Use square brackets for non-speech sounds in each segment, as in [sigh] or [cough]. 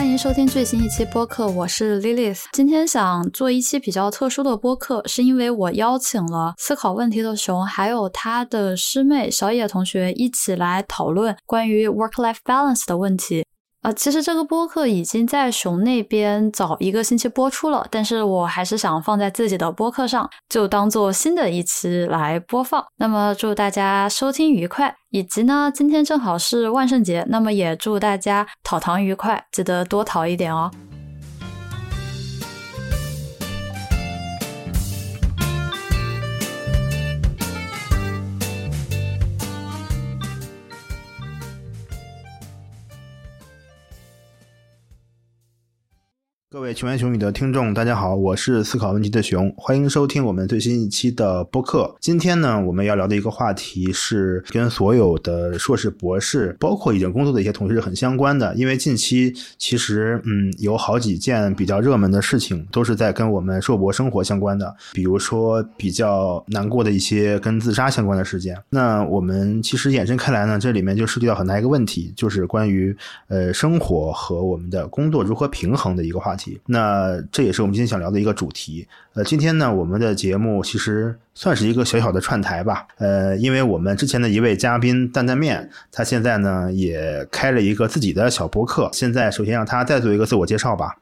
欢迎收听最新一期播客，我是 Lilith。今天想做一期比较特殊的播客，是因为我邀请了思考问题的熊，还有他的师妹小野同学一起来讨论关于 work-life balance 的问题。啊，其实这个播客已经在熊那边早一个星期播出了，但是我还是想放在自己的播客上，就当做新的一期来播放。那么祝大家收听愉快，以及呢，今天正好是万圣节，那么也祝大家讨糖愉快，记得多讨一点哦。各位穷言穷语的听众，大家好，我是思考问题的熊，欢迎收听我们最新一期的播客。今天呢，我们要聊的一个话题是跟所有的硕士、博士，包括已经工作的一些同事很相关的。因为近期其实，嗯，有好几件比较热门的事情，都是在跟我们硕博生活相关的。比如说比较难过的一些跟自杀相关的事件。那我们其实延伸开来呢，这里面就涉及到很大一个问题，就是关于呃生活和我们的工作如何平衡的一个话题。那这也是我们今天想聊的一个主题。呃，今天呢，我们的节目其实算是一个小小的串台吧。呃，因为我们之前的一位嘉宾担担面，他现在呢也开了一个自己的小博客。现在首先让他再做一个自我介绍吧。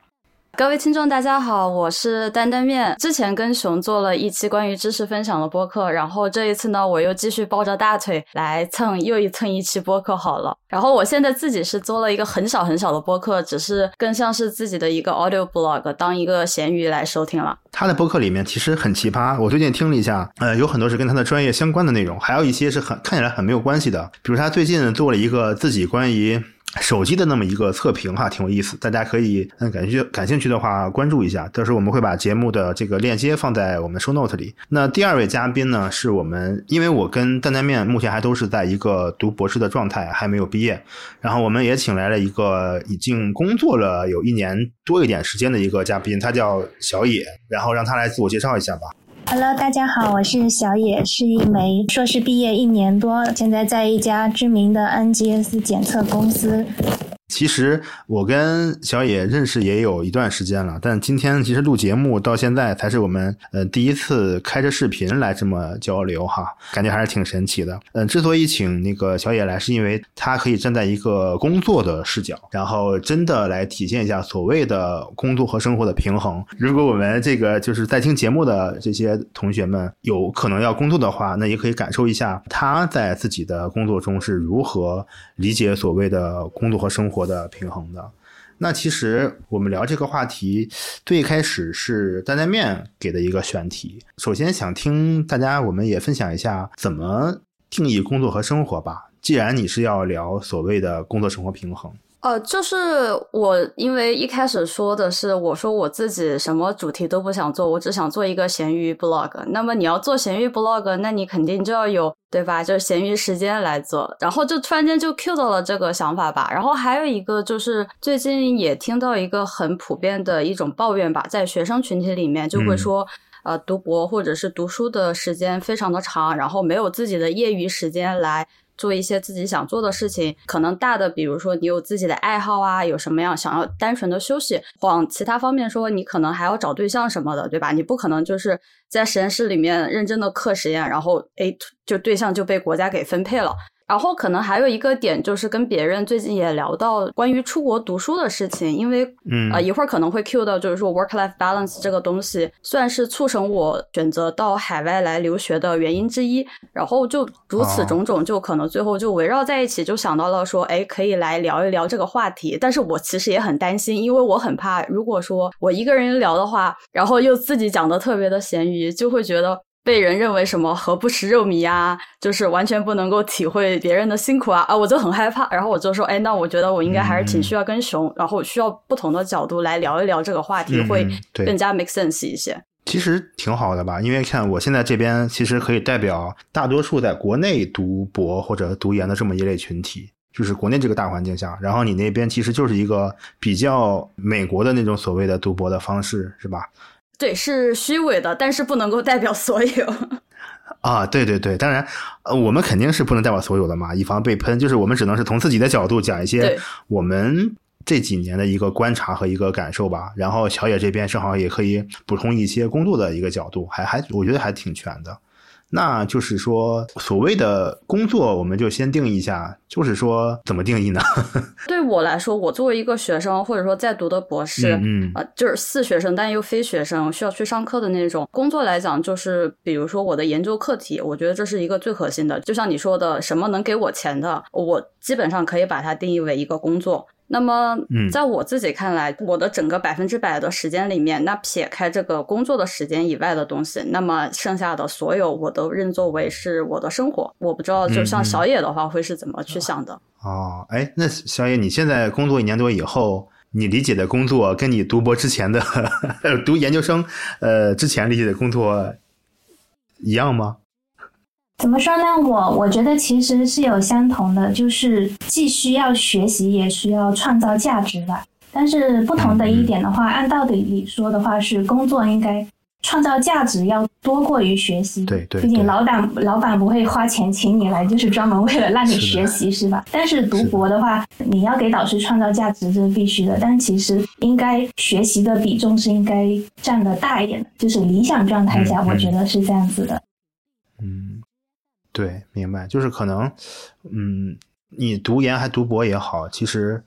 各位听众，大家好，我是担担面。之前跟熊做了一期关于知识分享的播客，然后这一次呢，我又继续抱着大腿来蹭又一蹭一期播客好了。然后我现在自己是做了一个很小很小的播客，只是更像是自己的一个 audio blog，当一个闲鱼来收听了。他的播客里面其实很奇葩，我最近听了一下，呃，有很多是跟他的专业相关的内容，还有一些是很看起来很没有关系的，比如他最近做了一个自己关于。手机的那么一个测评哈，挺有意思，大家可以嗯感兴趣感兴趣的话关注一下。到时候我们会把节目的这个链接放在我们 show note 里。那第二位嘉宾呢，是我们，因为我跟担担面目前还都是在一个读博士的状态，还没有毕业。然后我们也请来了一个已经工作了有一年多一点时间的一个嘉宾，他叫小野，然后让他来自我介绍一下吧。Hello，大家好，我是小野，是一枚硕士毕业一年多，现在在一家知名的 NGS 检测公司。其实我跟小野认识也有一段时间了，但今天其实录节目到现在才是我们呃第一次开着视频来这么交流哈，感觉还是挺神奇的。嗯，之所以请那个小野来，是因为他可以站在一个工作的视角，然后真的来体现一下所谓的工作和生活的平衡。如果我们这个就是在听节目的这些同学们有可能要工作的话，那也可以感受一下他在自己的工作中是如何理解所谓的工作和生活。的平衡的，那其实我们聊这个话题，最开始是担担面给的一个选题。首先想听大家，我们也分享一下怎么定义工作和生活吧。既然你是要聊所谓的工作生活平衡。呃，就是我，因为一开始说的是，我说我自己什么主题都不想做，我只想做一个闲鱼 blog。那么你要做闲鱼 blog，那你肯定就要有，对吧？就是闲鱼时间来做。然后就突然间就 cue 到了这个想法吧。然后还有一个就是最近也听到一个很普遍的一种抱怨吧，在学生群体里面就会说，呃，读博或者是读书的时间非常的长，然后没有自己的业余时间来。做一些自己想做的事情，可能大的，比如说你有自己的爱好啊，有什么样想要单纯的休息，往其他方面说，你可能还要找对象什么的，对吧？你不可能就是在实验室里面认真的课实验，然后诶，就对象就被国家给分配了。然后可能还有一个点，就是跟别人最近也聊到关于出国读书的事情，因为，嗯，呃，一会儿可能会 cue 到，就是说 work life balance 这个东西，算是促成我选择到海外来留学的原因之一。然后就如此种种，就可能最后就围绕在一起，就想到了说，哎，可以来聊一聊这个话题。但是我其实也很担心，因为我很怕，如果说我一个人聊的话，然后又自己讲的特别的咸鱼，就会觉得。被人认为什么何不食肉糜啊，就是完全不能够体会别人的辛苦啊啊，我就很害怕。然后我就说，哎，那我觉得我应该还是挺需要跟熊，然后需要不同的角度来聊一聊这个话题，会更加 make sense 一些。其实挺好的吧，因为看我现在这边其实可以代表大多数在国内读博或者读研的这么一类群体，就是国内这个大环境下，然后你那边其实就是一个比较美国的那种所谓的读博的方式，是吧？对，是虚伪的，但是不能够代表所有。[laughs] 啊，对对对，当然，呃，我们肯定是不能代表所有的嘛，以防被喷。就是我们只能是从自己的角度讲一些我们这几年的一个观察和一个感受吧。然后小野这边正好也可以补充一些工作的一个角度，还还我觉得还挺全的。那就是说，所谓的工作，我们就先定义一下，就是说怎么定义呢？[laughs] 对我来说，我作为一个学生，或者说在读的博士，嗯，呃，就是似学生但又非学生，需要去上课的那种工作来讲，就是比如说我的研究课题，我觉得这是一个最核心的。就像你说的，什么能给我钱的，我基本上可以把它定义为一个工作。那么，在我自己看来，我的整个百分之百的时间里面，那撇开这个工作的时间以外的东西，那么剩下的所有我都认作为是我的生活。我不知道，就像小野的话，会是怎么去想的？哦，哎，那小野，你现在工作一年多以后，你理解的工作跟你读博之前的、[laughs] 读研究生呃之前理解的工作一样吗？怎么说呢？我我觉得其实是有相同的，就是既需要学习，也需要创造价值的。但是不同的一点的话，按道理说的话，是工作应该创造价值要多过于学习。对对。毕竟老板老板不会花钱请你来，就是专门为了让你学习，是吧？但是读博的话，你要给导师创造价值，这是必须的。但其实应该学习的比重是应该占的大一点的，就是理想状态下，我觉得是这样子的。嗯。对，明白，就是可能，嗯，你读研还读博也好，其实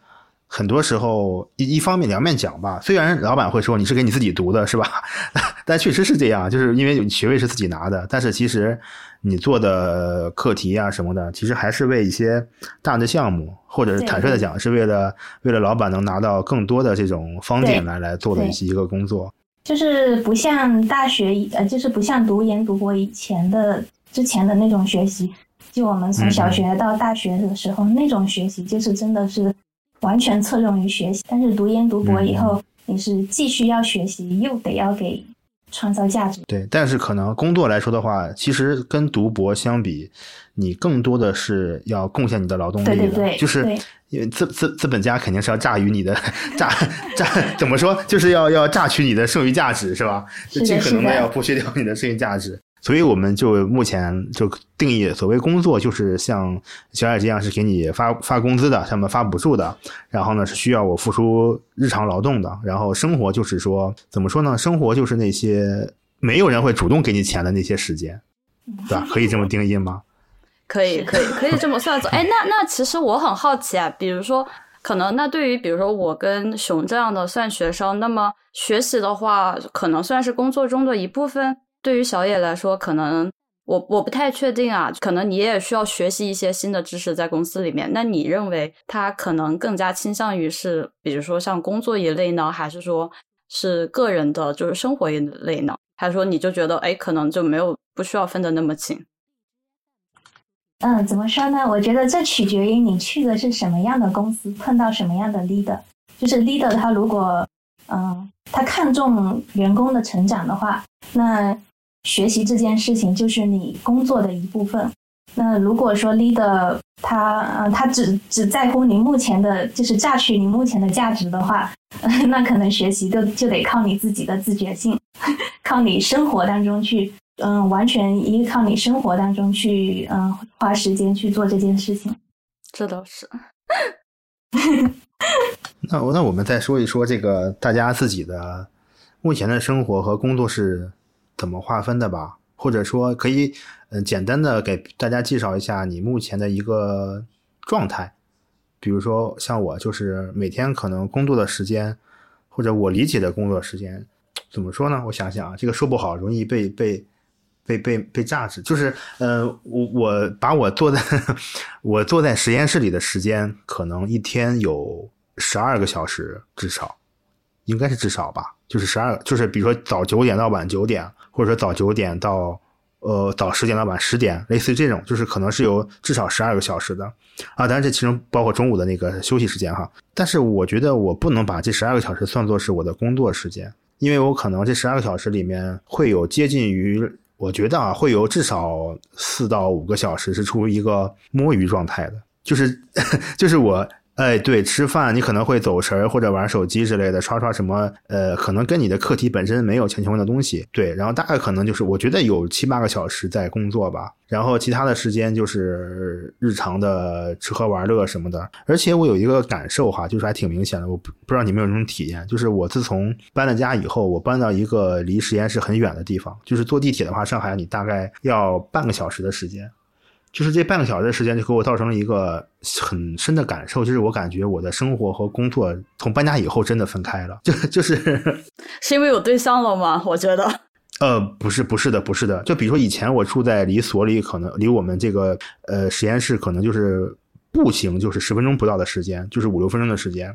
很多时候一一方面两面讲吧。虽然老板会说你是给你自己读的，是吧？[laughs] 但确实是这样，就是因为学位是自己拿的。但是其实你做的课题啊什么的，其实还是为一些大的项目，或者是坦率的讲，是为了为了老板能拿到更多的这种方点来来做的一些一个工作。就是不像大学，呃，就是不像读研读博以前的。之前的那种学习，就我们从小学到大学的时候那种学习，就是真的是完全侧重于学习。但是读研读博以后，你是既需要学习，又得要给创造价值。对，但是可能工作来说的话，其实跟读博相比，你更多的是要贡献你的劳动力的。对对对，就是因为资资资本家肯定是要榨取你的榨榨，[laughs] [laughs] 怎么说，就是要要榨取你的剩余价值，是吧？就尽可能的要剥削掉你的剩余价值。所以我们就目前就定义所谓工作，就是像小野这样是给你发发工资的，上面发补助的，然后呢是需要我付出日常劳动的，然后生活就是说怎么说呢？生活就是那些没有人会主动给你钱的那些时间，对吧？可以这么定义吗？可以，可以，可以这么算作。哎，那那其实我很好奇啊，比如说，可能那对于比如说我跟熊这样的算学生，那么学习的话，可能算是工作中的一部分。对于小野来说，可能我我不太确定啊，可能你也需要学习一些新的知识在公司里面。那你认为他可能更加倾向于是，比如说像工作一类呢，还是说是个人的，就是生活一类呢？还是说你就觉得，哎，可能就没有不需要分的那么清？嗯，怎么说呢？我觉得这取决于你去的是什么样的公司，碰到什么样的 leader。就是 leader 他如果嗯，他看重员工的成长的话，那学习这件事情就是你工作的一部分。那如果说 leader 他呃他只只在乎你目前的，就是榨取你目前的价值的话，[laughs] 那可能学习就就得靠你自己的自觉性，靠你生活当中去，嗯，完全依靠你生活当中去，嗯，花时间去做这件事情。这倒是。[laughs] 那那我们再说一说这个大家自己的目前的生活和工作是。怎么划分的吧？或者说，可以嗯简单的给大家介绍一下你目前的一个状态。比如说，像我就是每天可能工作的时间，或者我理解的工作时间，怎么说呢？我想想啊，这个说不好，容易被被被被被榨汁。就是呃，我我把我坐在 [laughs] 我坐在实验室里的时间，可能一天有十二个小时，至少应该是至少吧。就是十二，就是比如说早九点到晚九点，或者说早九点到呃早十点到晚十点，类似于这种，就是可能是有至少十二个小时的啊。当然这其中包括中午的那个休息时间哈。但是我觉得我不能把这十二个小时算作是我的工作时间，因为我可能这十二个小时里面会有接近于，我觉得啊会有至少四到五个小时是处于一个摸鱼状态的，就是 [laughs] 就是我。哎，对，吃饭你可能会走神儿或者玩手机之类的，刷刷什么，呃，可能跟你的课题本身没有强相关的东西。对，然后大概可能就是我觉得有七八个小时在工作吧，然后其他的时间就是日常的吃喝玩乐什么的。而且我有一个感受哈，就是还挺明显的，我不不知道你们有这种体验，就是我自从搬了家以后，我搬到一个离实验室很远的地方，就是坐地铁的话，上海你大概要半个小时的时间。就是这半个小时的时间，就给我造成了一个很深的感受，就是我感觉我的生活和工作从搬家以后真的分开了，[laughs] 就就是是因为有对象了吗？我觉得，呃，不是，不是的，不是的。就比如说以前我住在离所里，可能离我们这个呃实验室可能就是。步行就是十分钟不到的时间，就是五六分钟的时间。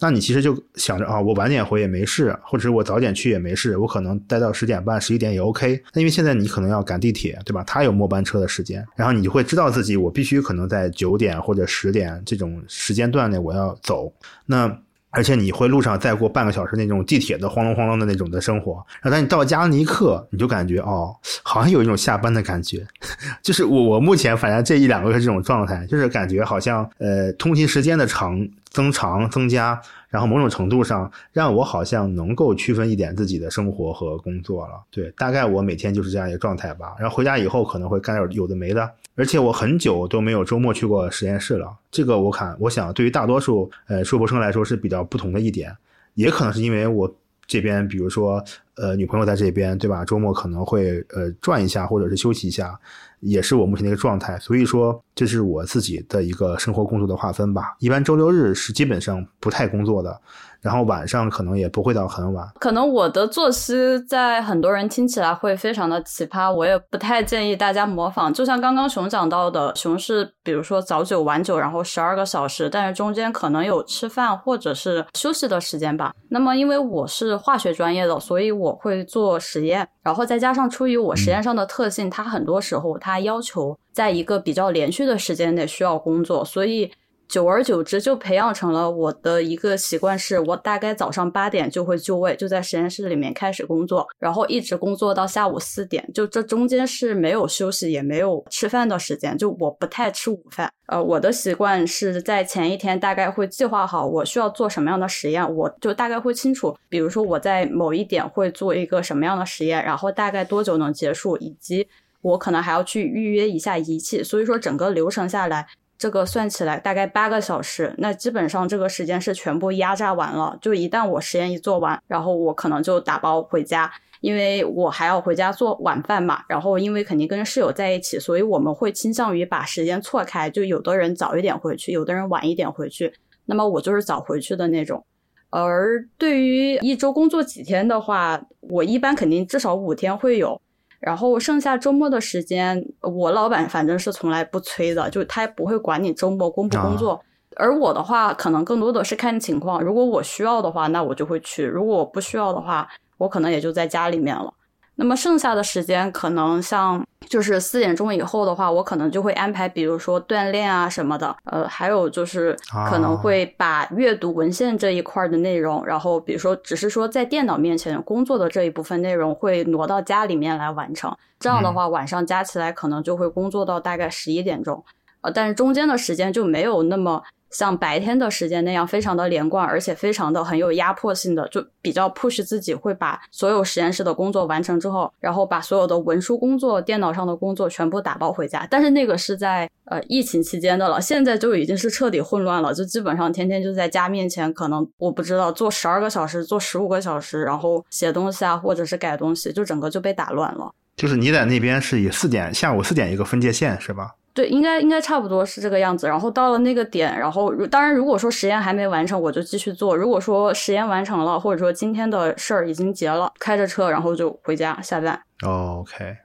那你其实就想着啊，我晚点回也没事，或者是我早点去也没事，我可能待到十点半、十一点也 OK。那因为现在你可能要赶地铁，对吧？他有末班车的时间，然后你会知道自己我必须可能在九点或者十点这种时间段内我要走。那而且你会路上再过半个小时那种地铁的轰隆轰隆的那种的生活，然后当你到家那一刻，你就感觉哦，好像有一种下班的感觉。[laughs] 就是我我目前反正这一两个月这种状态，就是感觉好像呃通勤时间的长增长增加。然后某种程度上让我好像能够区分一点自己的生活和工作了，对，大概我每天就是这样一个状态吧。然后回家以后可能会干点有的没的，而且我很久都没有周末去过实验室了。这个我看，我想对于大多数呃硕博生来说是比较不同的一点，也可能是因为我这边比如说呃女朋友在这边，对吧？周末可能会呃转一下或者是休息一下。也是我目前的一个状态，所以说这是我自己的一个生活工作的划分吧。一般周六日是基本上不太工作的。然后晚上可能也不会到很晚，可能我的作息在很多人听起来会非常的奇葩，我也不太建议大家模仿。就像刚刚熊讲到的，熊是比如说早九晚九，然后十二个小时，但是中间可能有吃饭或者是休息的时间吧。那么因为我是化学专业的，所以我会做实验，然后再加上出于我实验上的特性，它很多时候它要求在一个比较连续的时间内需要工作，所以。久而久之，就培养成了我的一个习惯，是我大概早上八点就会就位，就在实验室里面开始工作，然后一直工作到下午四点，就这中间是没有休息，也没有吃饭的时间，就我不太吃午饭。呃，我的习惯是在前一天大概会计划好我需要做什么样的实验，我就大概会清楚，比如说我在某一点会做一个什么样的实验，然后大概多久能结束，以及我可能还要去预约一下仪器，所以说整个流程下来。这个算起来大概八个小时，那基本上这个时间是全部压榨完了。就一旦我实验一做完，然后我可能就打包回家，因为我还要回家做晚饭嘛。然后因为肯定跟室友在一起，所以我们会倾向于把时间错开，就有的人早一点回去，有的人晚一点回去。那么我就是早回去的那种。而对于一周工作几天的话，我一般肯定至少五天会有。然后剩下周末的时间，我老板反正是从来不催的，就他也不会管你周末工不工作。而我的话，可能更多的是看情况，如果我需要的话，那我就会去；如果我不需要的话，我可能也就在家里面了。那么剩下的时间，可能像就是四点钟以后的话，我可能就会安排，比如说锻炼啊什么的。呃，还有就是可能会把阅读文献这一块的内容，然后比如说只是说在电脑面前工作的这一部分内容，会挪到家里面来完成。这样的话，晚上加起来可能就会工作到大概十一点钟。呃，但是中间的时间就没有那么。像白天的时间那样非常的连贯，而且非常的很有压迫性的，就比较 push 自己会把所有实验室的工作完成之后，然后把所有的文书工作、电脑上的工作全部打包回家。但是那个是在呃疫情期间的了，现在就已经是彻底混乱了，就基本上天天就在家面前，可能我不知道做十二个小时、做十五个小时，然后写东西啊，或者是改东西，就整个就被打乱了。就是你在那边是以四点下午四点一个分界线是吧？对，应该应该差不多是这个样子。然后到了那个点，然后当然如果说实验还没完成，我就继续做；如果说实验完成了，或者说今天的事儿已经结了，开着车然后就回家下班。OK。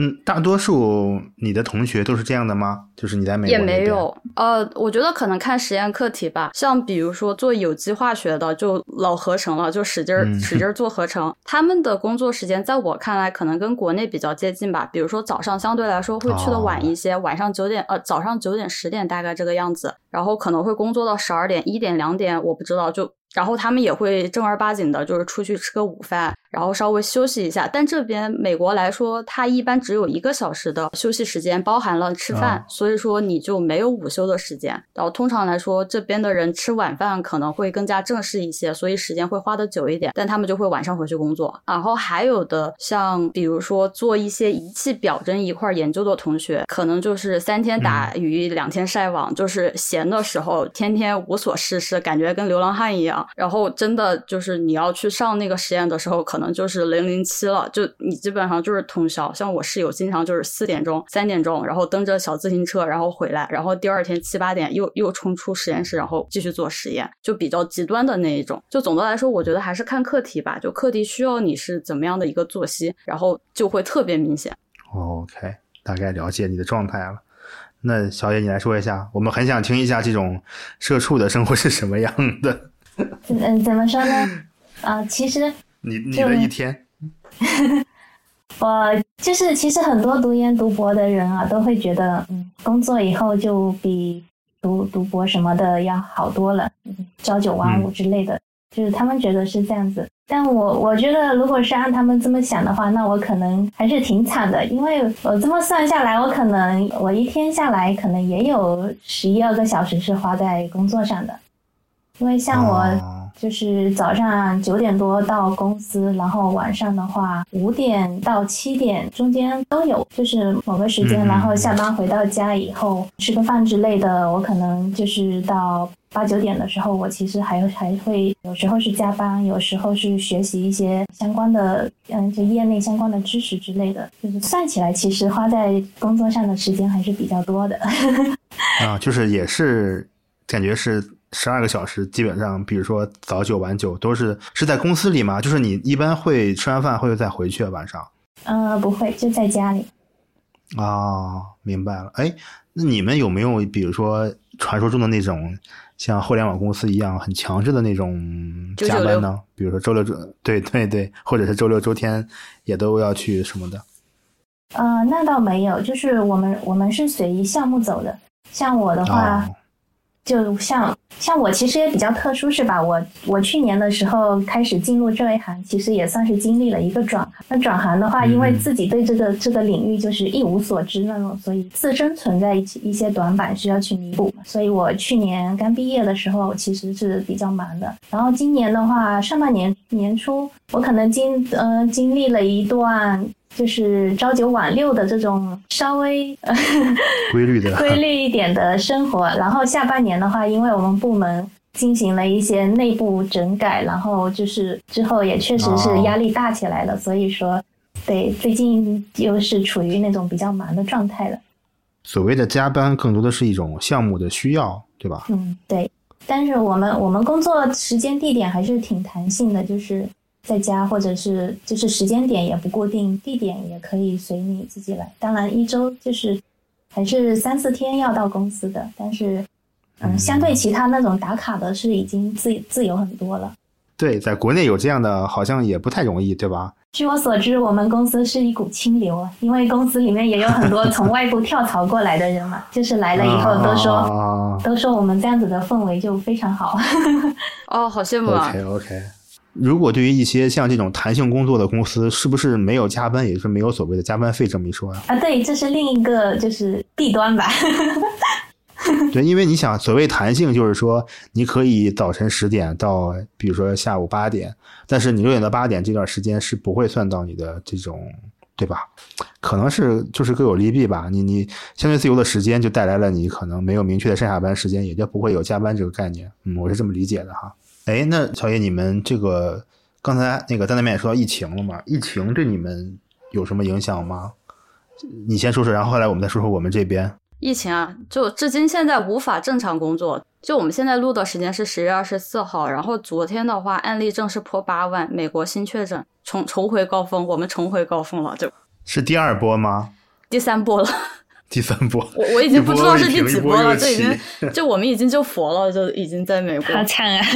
嗯，大多数你的同学都是这样的吗？就是你在美国也没有。呃，我觉得可能看实验课题吧。像比如说做有机化学的，就老合成了，就使劲儿使劲儿做合成。他们的工作时间在我看来可能跟国内比较接近吧。比如说早上相对来说会去的晚一些，晚上九点呃早上九点十点大概这个样子，然后可能会工作到十二点一点两点，我不知道就。然后他们也会正儿八经的，就是出去吃个午饭，然后稍微休息一下。但这边美国来说，它一般只有一个小时的休息时间，包含了吃饭，所以说你就没有午休的时间。然后通常来说，这边的人吃晚饭可能会更加正式一些，所以时间会花的久一点。但他们就会晚上回去工作。然后还有的像比如说做一些仪器表征一块研究的同学，可能就是三天打鱼两天晒网，就是闲的时候天天无所事事，感觉跟流浪汉一样。然后真的就是你要去上那个实验的时候，可能就是零零七了，就你基本上就是通宵。像我室友经常就是四点钟、三点钟，然后蹬着小自行车，然后回来，然后第二天七八点又又冲出实验室，然后继续做实验，就比较极端的那一种。就总的来说，我觉得还是看课题吧。就课题需要你是怎么样的一个作息，然后就会特别明显。OK，大概了解你的状态了。那小野，你来说一下，我们很想听一下这种社畜的生活是什么样的。[laughs] 嗯，怎么说呢？啊，其实你你的一天，[laughs] 我就是其实很多读研读博的人啊，都会觉得，嗯，工作以后就比读读博什么的要好多了，朝九晚五之类的，就是他们觉得是这样子。但我我觉得，如果是按他们这么想的话，那我可能还是挺惨的，因为我这么算下来，我可能我一天下来可能也有十一二个小时是花在工作上的。因为像我就是早上九点多到公司，然后晚上的话五点到七点中间都有，就是某个时间，然后下班回到家以后吃个饭之类的，我可能就是到八九点的时候，我其实还还会有时候是加班，有时候是学习一些相关的，嗯，就业内相关的知识之类的，就是算起来其实花在工作上的时间还是比较多的。[laughs] 啊，就是也是感觉是。十二个小时，基本上，比如说早九晚九，都是是在公司里吗？就是你一般会吃完饭会再回去晚上？呃，不会，就在家里。哦，明白了。哎，那你们有没有比如说传说中的那种像互联网公司一样很强制的那种加班呢？比如说周六周，对对对，或者是周六周天也都要去什么的？呃，那倒没有，就是我们我们是随项目走的。像我的话。就像像我其实也比较特殊是吧？我我去年的时候开始进入这一行，其实也算是经历了一个转行。那转行的话，因为自己对这个这个领域就是一无所知那种，所以自身存在一一些短板需要去弥补。所以我去年刚毕业的时候其实是比较忙的。然后今年的话，上半年年初我可能经嗯经历了一段。就是朝九晚六的这种稍微 [laughs] 规律的、规律一点的生活，然后下半年的话，因为我们部门进行了一些内部整改，然后就是之后也确实是压力大起来了，所以说，对，最近又是处于那种比较忙的状态了。所谓的加班，更多的是一种项目的需要，对吧？嗯，对。但是我们我们工作时间地点还是挺弹性的，就是。在家或者是就是时间点也不固定，地点也可以随你自己来。当然一周就是还是三四天要到公司的，但是嗯，相对其他那种打卡的是已经自自由很多了。对，在国内有这样的好像也不太容易，对吧？据我所知，我们公司是一股清流啊，因为公司里面也有很多从外部跳槽过来的人嘛，就是来了以后都说都说我们这样子的氛围就非常好。[laughs] 哦，好羡慕啊。OK OK。如果对于一些像这种弹性工作的公司，是不是没有加班，也是没有所谓的加班费这么一说啊？啊，对，这是另一个就是弊端吧。[laughs] [laughs] 对，因为你想，所谓弹性，就是说你可以早晨十点到，比如说下午八点，但是你六点到八点这段时间是不会算到你的这种，对吧？可能是就是各有利弊吧。你你相对自由的时间，就带来了你可能没有明确的上下班时间，也就不会有加班这个概念。嗯，我是这么理解的哈。哎，那小叶，你们这个刚才那个在那边也说到疫情了嘛？疫情对你们有什么影响吗？你先说说，然后后来我们再说说我们这边。疫情啊，就至今现在无法正常工作。就我们现在录的时间是十月二十四号，然后昨天的话案例正式破八万，美国新确诊重重回高峰，我们重回高峰了，就是第二波吗？第三波了。第三波，我我已经不知道是第几波了，这已经就我们已经就佛了，就已经在美国，好惨啊！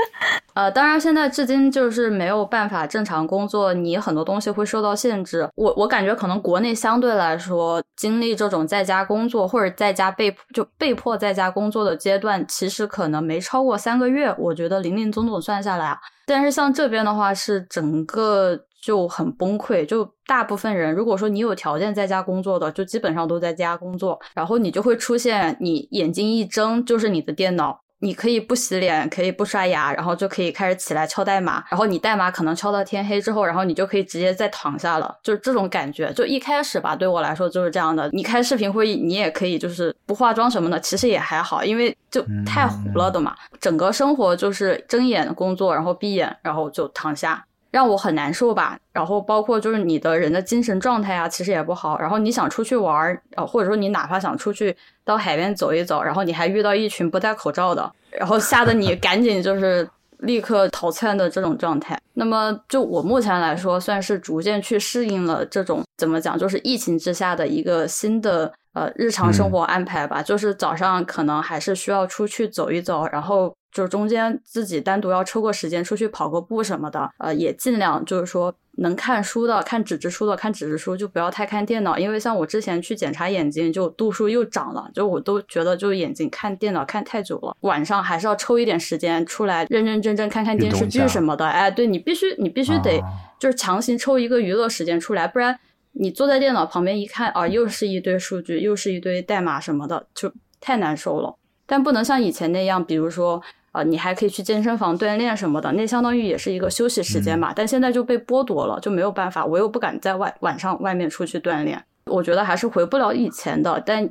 [laughs] 呃，当然现在至今就是没有办法正常工作，你很多东西会受到限制。我我感觉可能国内相对来说经历这种在家工作或者在家被就被迫在家工作的阶段，其实可能没超过三个月，我觉得零零总总算下来啊。但是像这边的话，是整个。就很崩溃，就大部分人，如果说你有条件在家工作的，就基本上都在家工作，然后你就会出现，你眼睛一睁就是你的电脑，你可以不洗脸，可以不刷牙，然后就可以开始起来敲代码，然后你代码可能敲到天黑之后，然后你就可以直接再躺下了，就是这种感觉。就一开始吧，对我来说就是这样的。你开视频会议，你也可以就是不化妆什么的，其实也还好，因为就太糊了的嘛。整个生活就是睁眼工作，然后闭眼，然后就躺下。让我很难受吧，然后包括就是你的人的精神状态啊，其实也不好。然后你想出去玩儿，呃，或者说你哪怕想出去到海边走一走，然后你还遇到一群不戴口罩的，然后吓得你赶紧就是立刻逃窜的这种状态。那么就我目前来说，算是逐渐去适应了这种怎么讲，就是疫情之下的一个新的呃日常生活安排吧。就是早上可能还是需要出去走一走，然后。就是中间自己单独要抽个时间出去跑个步什么的，呃，也尽量就是说能看书的看纸质书的看纸质书，就不要太看电脑，因为像我之前去检查眼睛，就度数又涨了，就我都觉得就眼睛看电脑看太久了，晚上还是要抽一点时间出来认认真真看看电视剧什么的。哎，对你必须你必须得就是强行抽一个娱乐时间出来，不然你坐在电脑旁边一看啊，又是一堆数据，又是一堆代码什么的，就太难受了。但不能像以前那样，比如说。啊，你还可以去健身房锻炼什么的，那相当于也是一个休息时间嘛。但现在就被剥夺了，就没有办法，我又不敢在外晚上外面出去锻炼。我觉得还是回不了以前的。但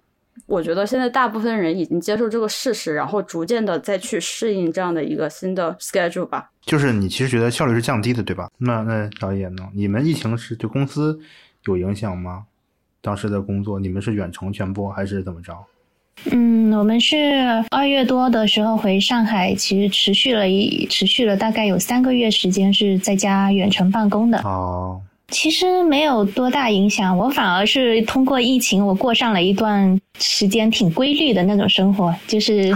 我觉得现在大部分人已经接受这个事实，然后逐渐的再去适应这样的一个新的 schedule 吧。就是你其实觉得效率是降低的，对吧？那那导演呢？你们疫情是对公司有影响吗？当时的工作，你们是远程全播还是怎么着？嗯，我们是二月多的时候回上海，其实持续了一持续了大概有三个月时间是在家远程办公的。哦，其实没有多大影响，我反而是通过疫情，我过上了一段时间挺规律的那种生活，就是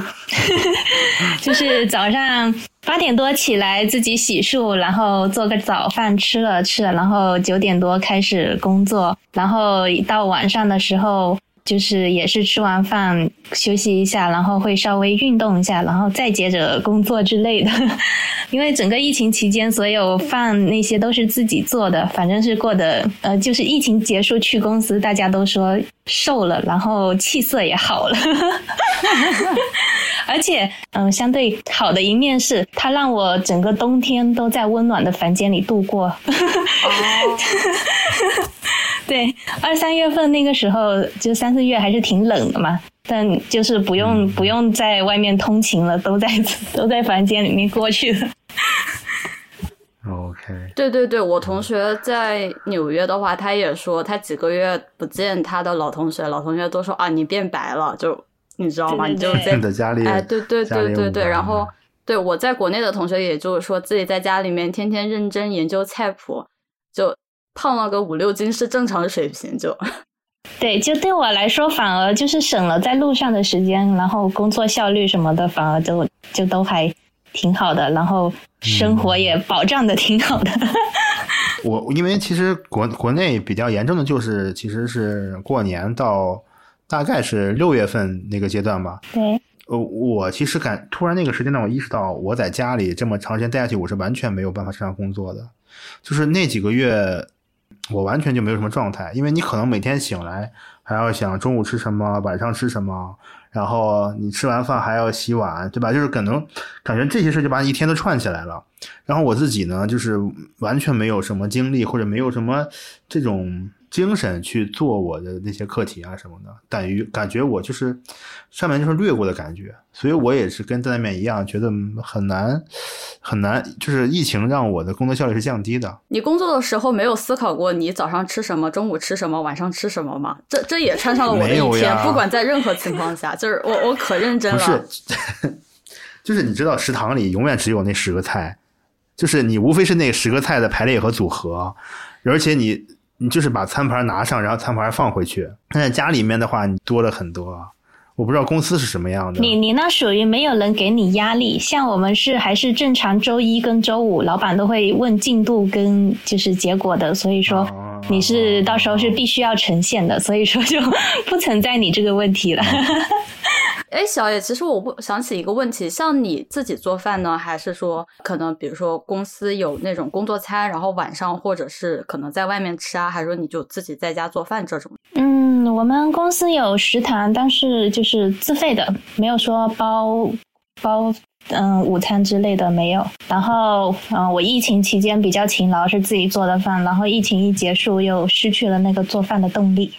[laughs] 就是早上八点多起来自己洗漱，然后做个早饭吃了吃了，然后九点多开始工作，然后到晚上的时候。就是也是吃完饭休息一下，然后会稍微运动一下，然后再接着工作之类的。[laughs] 因为整个疫情期间，所有饭那些都是自己做的，反正是过得呃，就是疫情结束去公司，大家都说瘦了，然后气色也好了。[laughs] 而且，嗯，相对好的一面是，它让我整个冬天都在温暖的房间里度过。[laughs] 对，二三月份那个时候，就三四月还是挺冷的嘛，但就是不用不用在外面通勤了，都在 [laughs] 都在房间里面过去了。OK。对对对，我同学在纽约的话，他也说他几个月不见他的老同学，老同学都说啊，你变白了，就你知道吗？你就在家里，哎，对对对对对，然后对我在国内的同学，也就是说自己在家里面天天认真研究菜谱，就。胖了个五六斤是正常水平，就 [laughs] 对，就对我来说反而就是省了在路上的时间，然后工作效率什么的反而就就都还挺好的，然后生活也保障的挺好的。[laughs] 我因为其实国国内比较严重的就是其实是过年到大概是六月份那个阶段吧。对，呃，我其实感突然那个时间段，我意识到我在家里这么长时间待下去，我是完全没有办法正常工作的，就是那几个月。我完全就没有什么状态，因为你可能每天醒来还要想中午吃什么，晚上吃什么，然后你吃完饭还要洗碗，对吧？就是可能感觉这些事就把你一天都串起来了。然后我自己呢，就是完全没有什么精力或者没有什么这种。精神去做我的那些课题啊什么的，等于感觉我就是上面就是略过的感觉，所以我也是跟在那面一样，觉得很难很难，就是疫情让我的工作效率是降低的。你工作的时候没有思考过你早上吃什么，中午吃什么，晚上吃什么吗？这这也穿上了我的 [laughs] 一天，不管在任何情况下，就是我我可认真了。不是，[laughs] 就是你知道食堂里永远只有那十个菜，就是你无非是那十个菜的排列和组合，而且你。你就是把餐盘拿上，然后餐盘放回去。但在家里面的话，你多了很多。我不知道公司是什么样的。你你那属于没有人给你压力，像我们是还是正常周一跟周五，老板都会问进度跟就是结果的，所以说你是到时候是必须要呈现的，所以说就 [laughs] 不存在你这个问题了。[laughs] 哎，小野，其实我不想起一个问题，像你自己做饭呢，还是说可能比如说公司有那种工作餐，然后晚上或者是可能在外面吃啊，还是说你就自己在家做饭这种？嗯，我们公司有食堂，但是就是自费的，没有说包包。嗯，午餐之类的没有。然后，嗯，我疫情期间比较勤劳，是自己做的饭。然后疫情一结束，又失去了那个做饭的动力，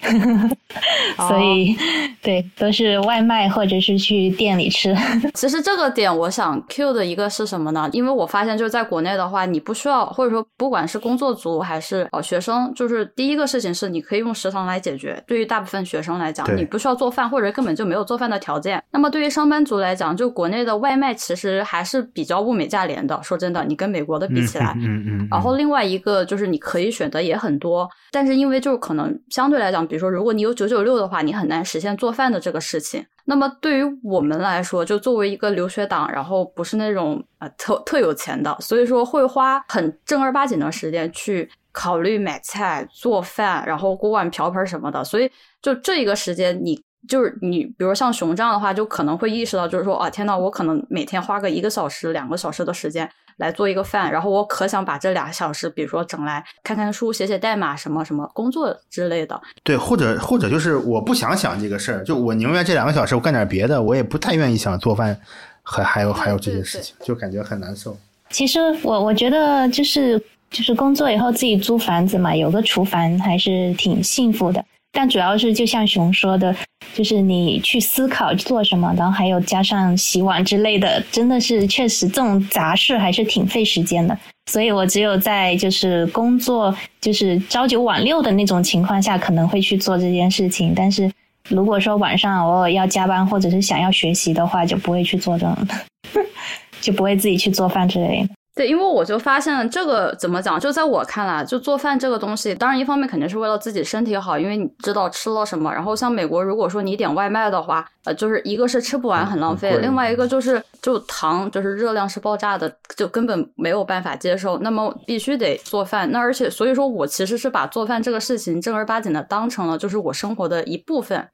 [laughs] 所以，对，都是外卖或者是去店里吃。[laughs] 其实这个点，我想 Q 的一个是什么呢？因为我发现，就是在国内的话，你不需要，或者说不管是工作族还是哦学生，就是第一个事情是你可以用食堂来解决。对于大部分学生来讲，你不需要做饭，或者根本就没有做饭的条件。那么对于上班族来讲，就国内的外卖其实。其实还是比较物美价廉的。说真的，你跟美国的比起来，嗯嗯。然后另外一个就是你可以选择也很多，但是因为就是可能相对来讲，比如说如果你有九九六的话，你很难实现做饭的这个事情。那么对于我们来说，就作为一个留学党，然后不是那种呃特特有钱的，所以说会花很正儿八经的时间去考虑买菜、做饭，然后锅碗瓢盆什么的。所以就这一个时间你。就是你，比如像熊这样的话，就可能会意识到，就是说啊，天呐，我可能每天花个一个小时、两个小时的时间来做一个饭，然后我可想把这俩小时，比如说整来看看书、写写代码、什么什么工作之类的。对，或者或者就是我不想想这个事儿，就我宁愿这两个小时我干点别的，我也不太愿意想做饭，还还有还有这些事情，就感觉很难受。其实我我觉得就是就是工作以后自己租房子嘛，有个厨房还是挺幸福的。但主要是就像熊说的，就是你去思考做什么，然后还有加上洗碗之类的，真的是确实这种杂事还是挺费时间的。所以我只有在就是工作就是朝九晚六的那种情况下，可能会去做这件事情。但是如果说晚上偶尔要加班或者是想要学习的话，就不会去做这种，[laughs] 就不会自己去做饭之类的。对，因为我就发现这个怎么讲，就在我看来，就做饭这个东西，当然一方面肯定是为了自己身体好，因为你知道吃了什么。然后像美国，如果说你点外卖的话，呃，就是一个是吃不完很浪费，另外一个就是就糖就是热量是爆炸的，就根本没有办法接受。那么必须得做饭，那而且所以说我其实是把做饭这个事情正儿八经的当成了就是我生活的一部分。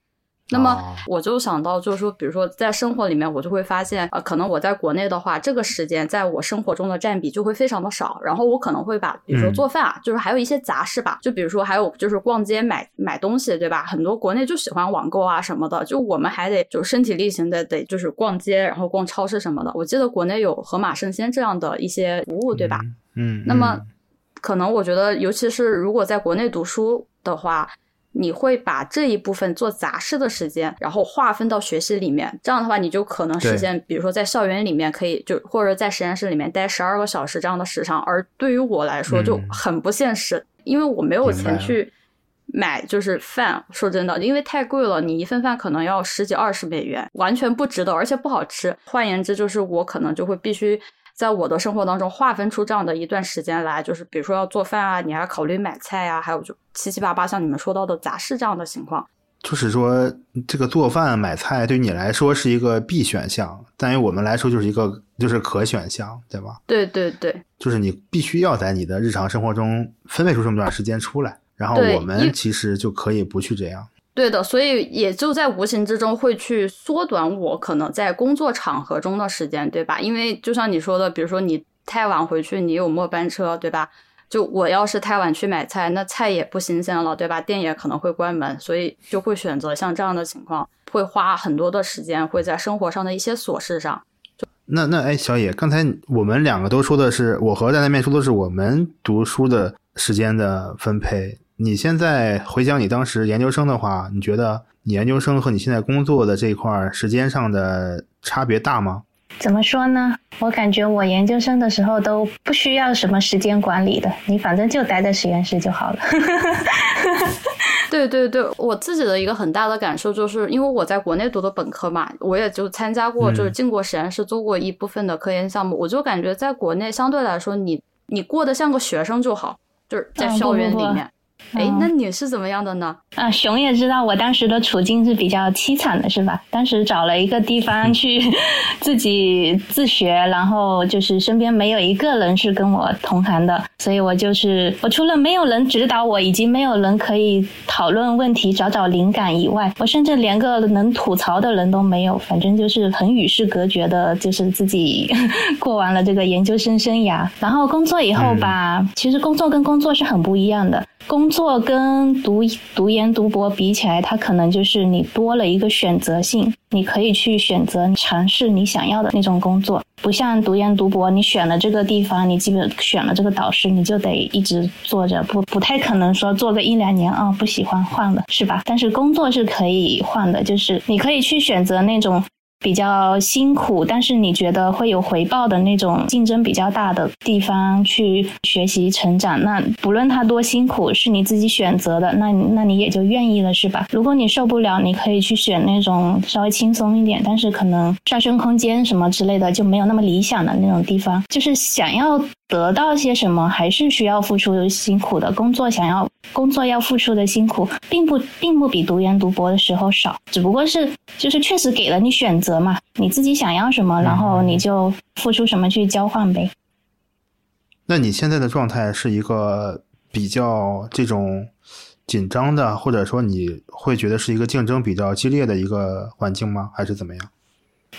那么我就想到，就是说，比如说在生活里面，我就会发现，呃，可能我在国内的话，这个时间在我生活中的占比就会非常的少。然后我可能会把，比如说做饭啊，就是还有一些杂事吧，就比如说还有就是逛街买买东西，对吧？很多国内就喜欢网购啊什么的，就我们还得就身体力行的得就是逛街，然后逛超市什么的。我记得国内有盒马生鲜这样的一些服务，对吧？嗯。那么可能我觉得，尤其是如果在国内读书的话。你会把这一部分做杂事的时间，然后划分到学习里面，这样的话，你就可能实现，比如说在校园里面可以就或者在实验室里面待十二个小时这样的时长。而对于我来说就很不现实，因为我没有钱去买就是饭。说真的，因为太贵了，你一份饭可能要十几二十美元，完全不值得，而且不好吃。换言之，就是我可能就会必须。在我的生活当中划分出这样的一段时间来，就是比如说要做饭啊，你还考虑买菜啊，还有就七七八八像你们说到的杂事这样的情况。就是说，这个做饭买菜对你来说是一个必选项，但于我们来说就是一个就是可选项，对吧？对对对，就是你必须要在你的日常生活中分配出这么段时间出来，然后我们其实就可以不去这样。对的，所以也就在无形之中会去缩短我可能在工作场合中的时间，对吧？因为就像你说的，比如说你太晚回去，你有末班车，对吧？就我要是太晚去买菜，那菜也不新鲜了，对吧？店也可能会关门，所以就会选择像这样的情况，会花很多的时间会在生活上的一些琐事上。就那那哎，小野，刚才我们两个都说的是，我和在那边说的是我们读书的时间的分配。你现在回想你当时研究生的话，你觉得你研究生和你现在工作的这一块时间上的差别大吗？怎么说呢？我感觉我研究生的时候都不需要什么时间管理的，你反正就待在实验室就好了。[laughs] 对对对，我自己的一个很大的感受就是，因为我在国内读的本科嘛，我也就参加过，就是进过实验室做过一部分的科研项目，我就感觉在国内相对来说，你你过得像个学生就好，就是在校园里面。哎，那你是怎么样的呢？啊，熊也知道我当时的处境是比较凄惨的，是吧？当时找了一个地方去自 [laughs] 己自学，然后就是身边没有一个人是跟我同行的，所以我就是我除了没有人指导我，以及没有人可以讨论问题、找找灵感以外，我甚至连个能吐槽的人都没有。反正就是很与世隔绝的，就是自己 [laughs] 过完了这个研究生生涯，然后工作以后吧，其实工作跟工作是很不一样的。工作跟读读研读博比起来，它可能就是你多了一个选择性，你可以去选择尝试你想要的那种工作，不像读研读博，你选了这个地方，你基本选了这个导师，你就得一直做着，不不太可能说做个一两年啊不喜欢换了，是吧？但是工作是可以换的，就是你可以去选择那种。比较辛苦，但是你觉得会有回报的那种竞争比较大的地方去学习成长，那不论它多辛苦，是你自己选择的，那那你也就愿意了，是吧？如果你受不了，你可以去选那种稍微轻松一点，但是可能上升空间什么之类的就没有那么理想的那种地方，就是想要。得到些什么还是需要付出辛苦的工作，想要工作要付出的辛苦，并不并不比读研读博的时候少，只不过是就是确实给了你选择嘛，你自己想要什么，然后你就付出什么去交换呗。那你现在的状态是一个比较这种紧张的，或者说你会觉得是一个竞争比较激烈的一个环境吗？还是怎么样？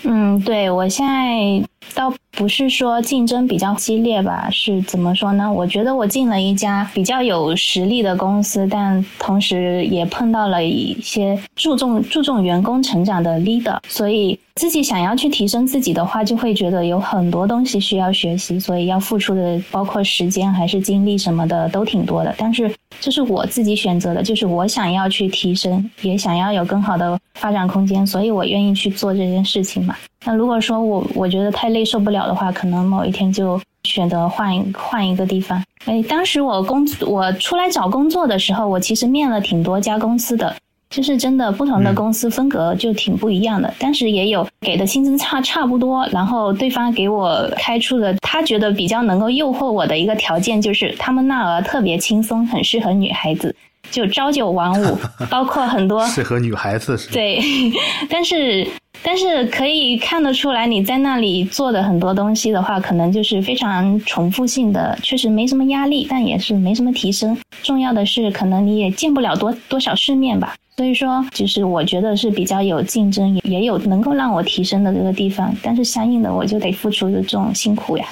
嗯，对我现在倒不是说竞争比较激烈吧，是怎么说呢？我觉得我进了一家比较有实力的公司，但同时也碰到了一些注重注重员工成长的 leader，所以自己想要去提升自己的话，就会觉得有很多东西需要学习，所以要付出的包括时间还是精力什么的都挺多的。但是这是我自己选择的，就是我想要去提升，也想要有更好的发展空间，所以我愿意去做这件事情嘛。那如果说我我觉得太累受不了的话，可能某一天就选择换一换一个地方。哎，当时我工我出来找工作的时候，我其实面了挺多家公司的，就是真的不同的公司风格就挺不一样的。当时也有给的薪资差差不多，然后对方给我开出的他觉得比较能够诱惑我的一个条件，就是他们那儿特别轻松，很适合女孩子，就朝九晚五，[laughs] 包括很多适合女孩子是。对，[laughs] 但是。但是可以看得出来，你在那里做的很多东西的话，可能就是非常重复性的，确实没什么压力，但也是没什么提升。重要的是，可能你也见不了多多少世面吧。所以说，就是我觉得是比较有竞争，也也有能够让我提升的这个地方。但是相应的，我就得付出的这种辛苦呀。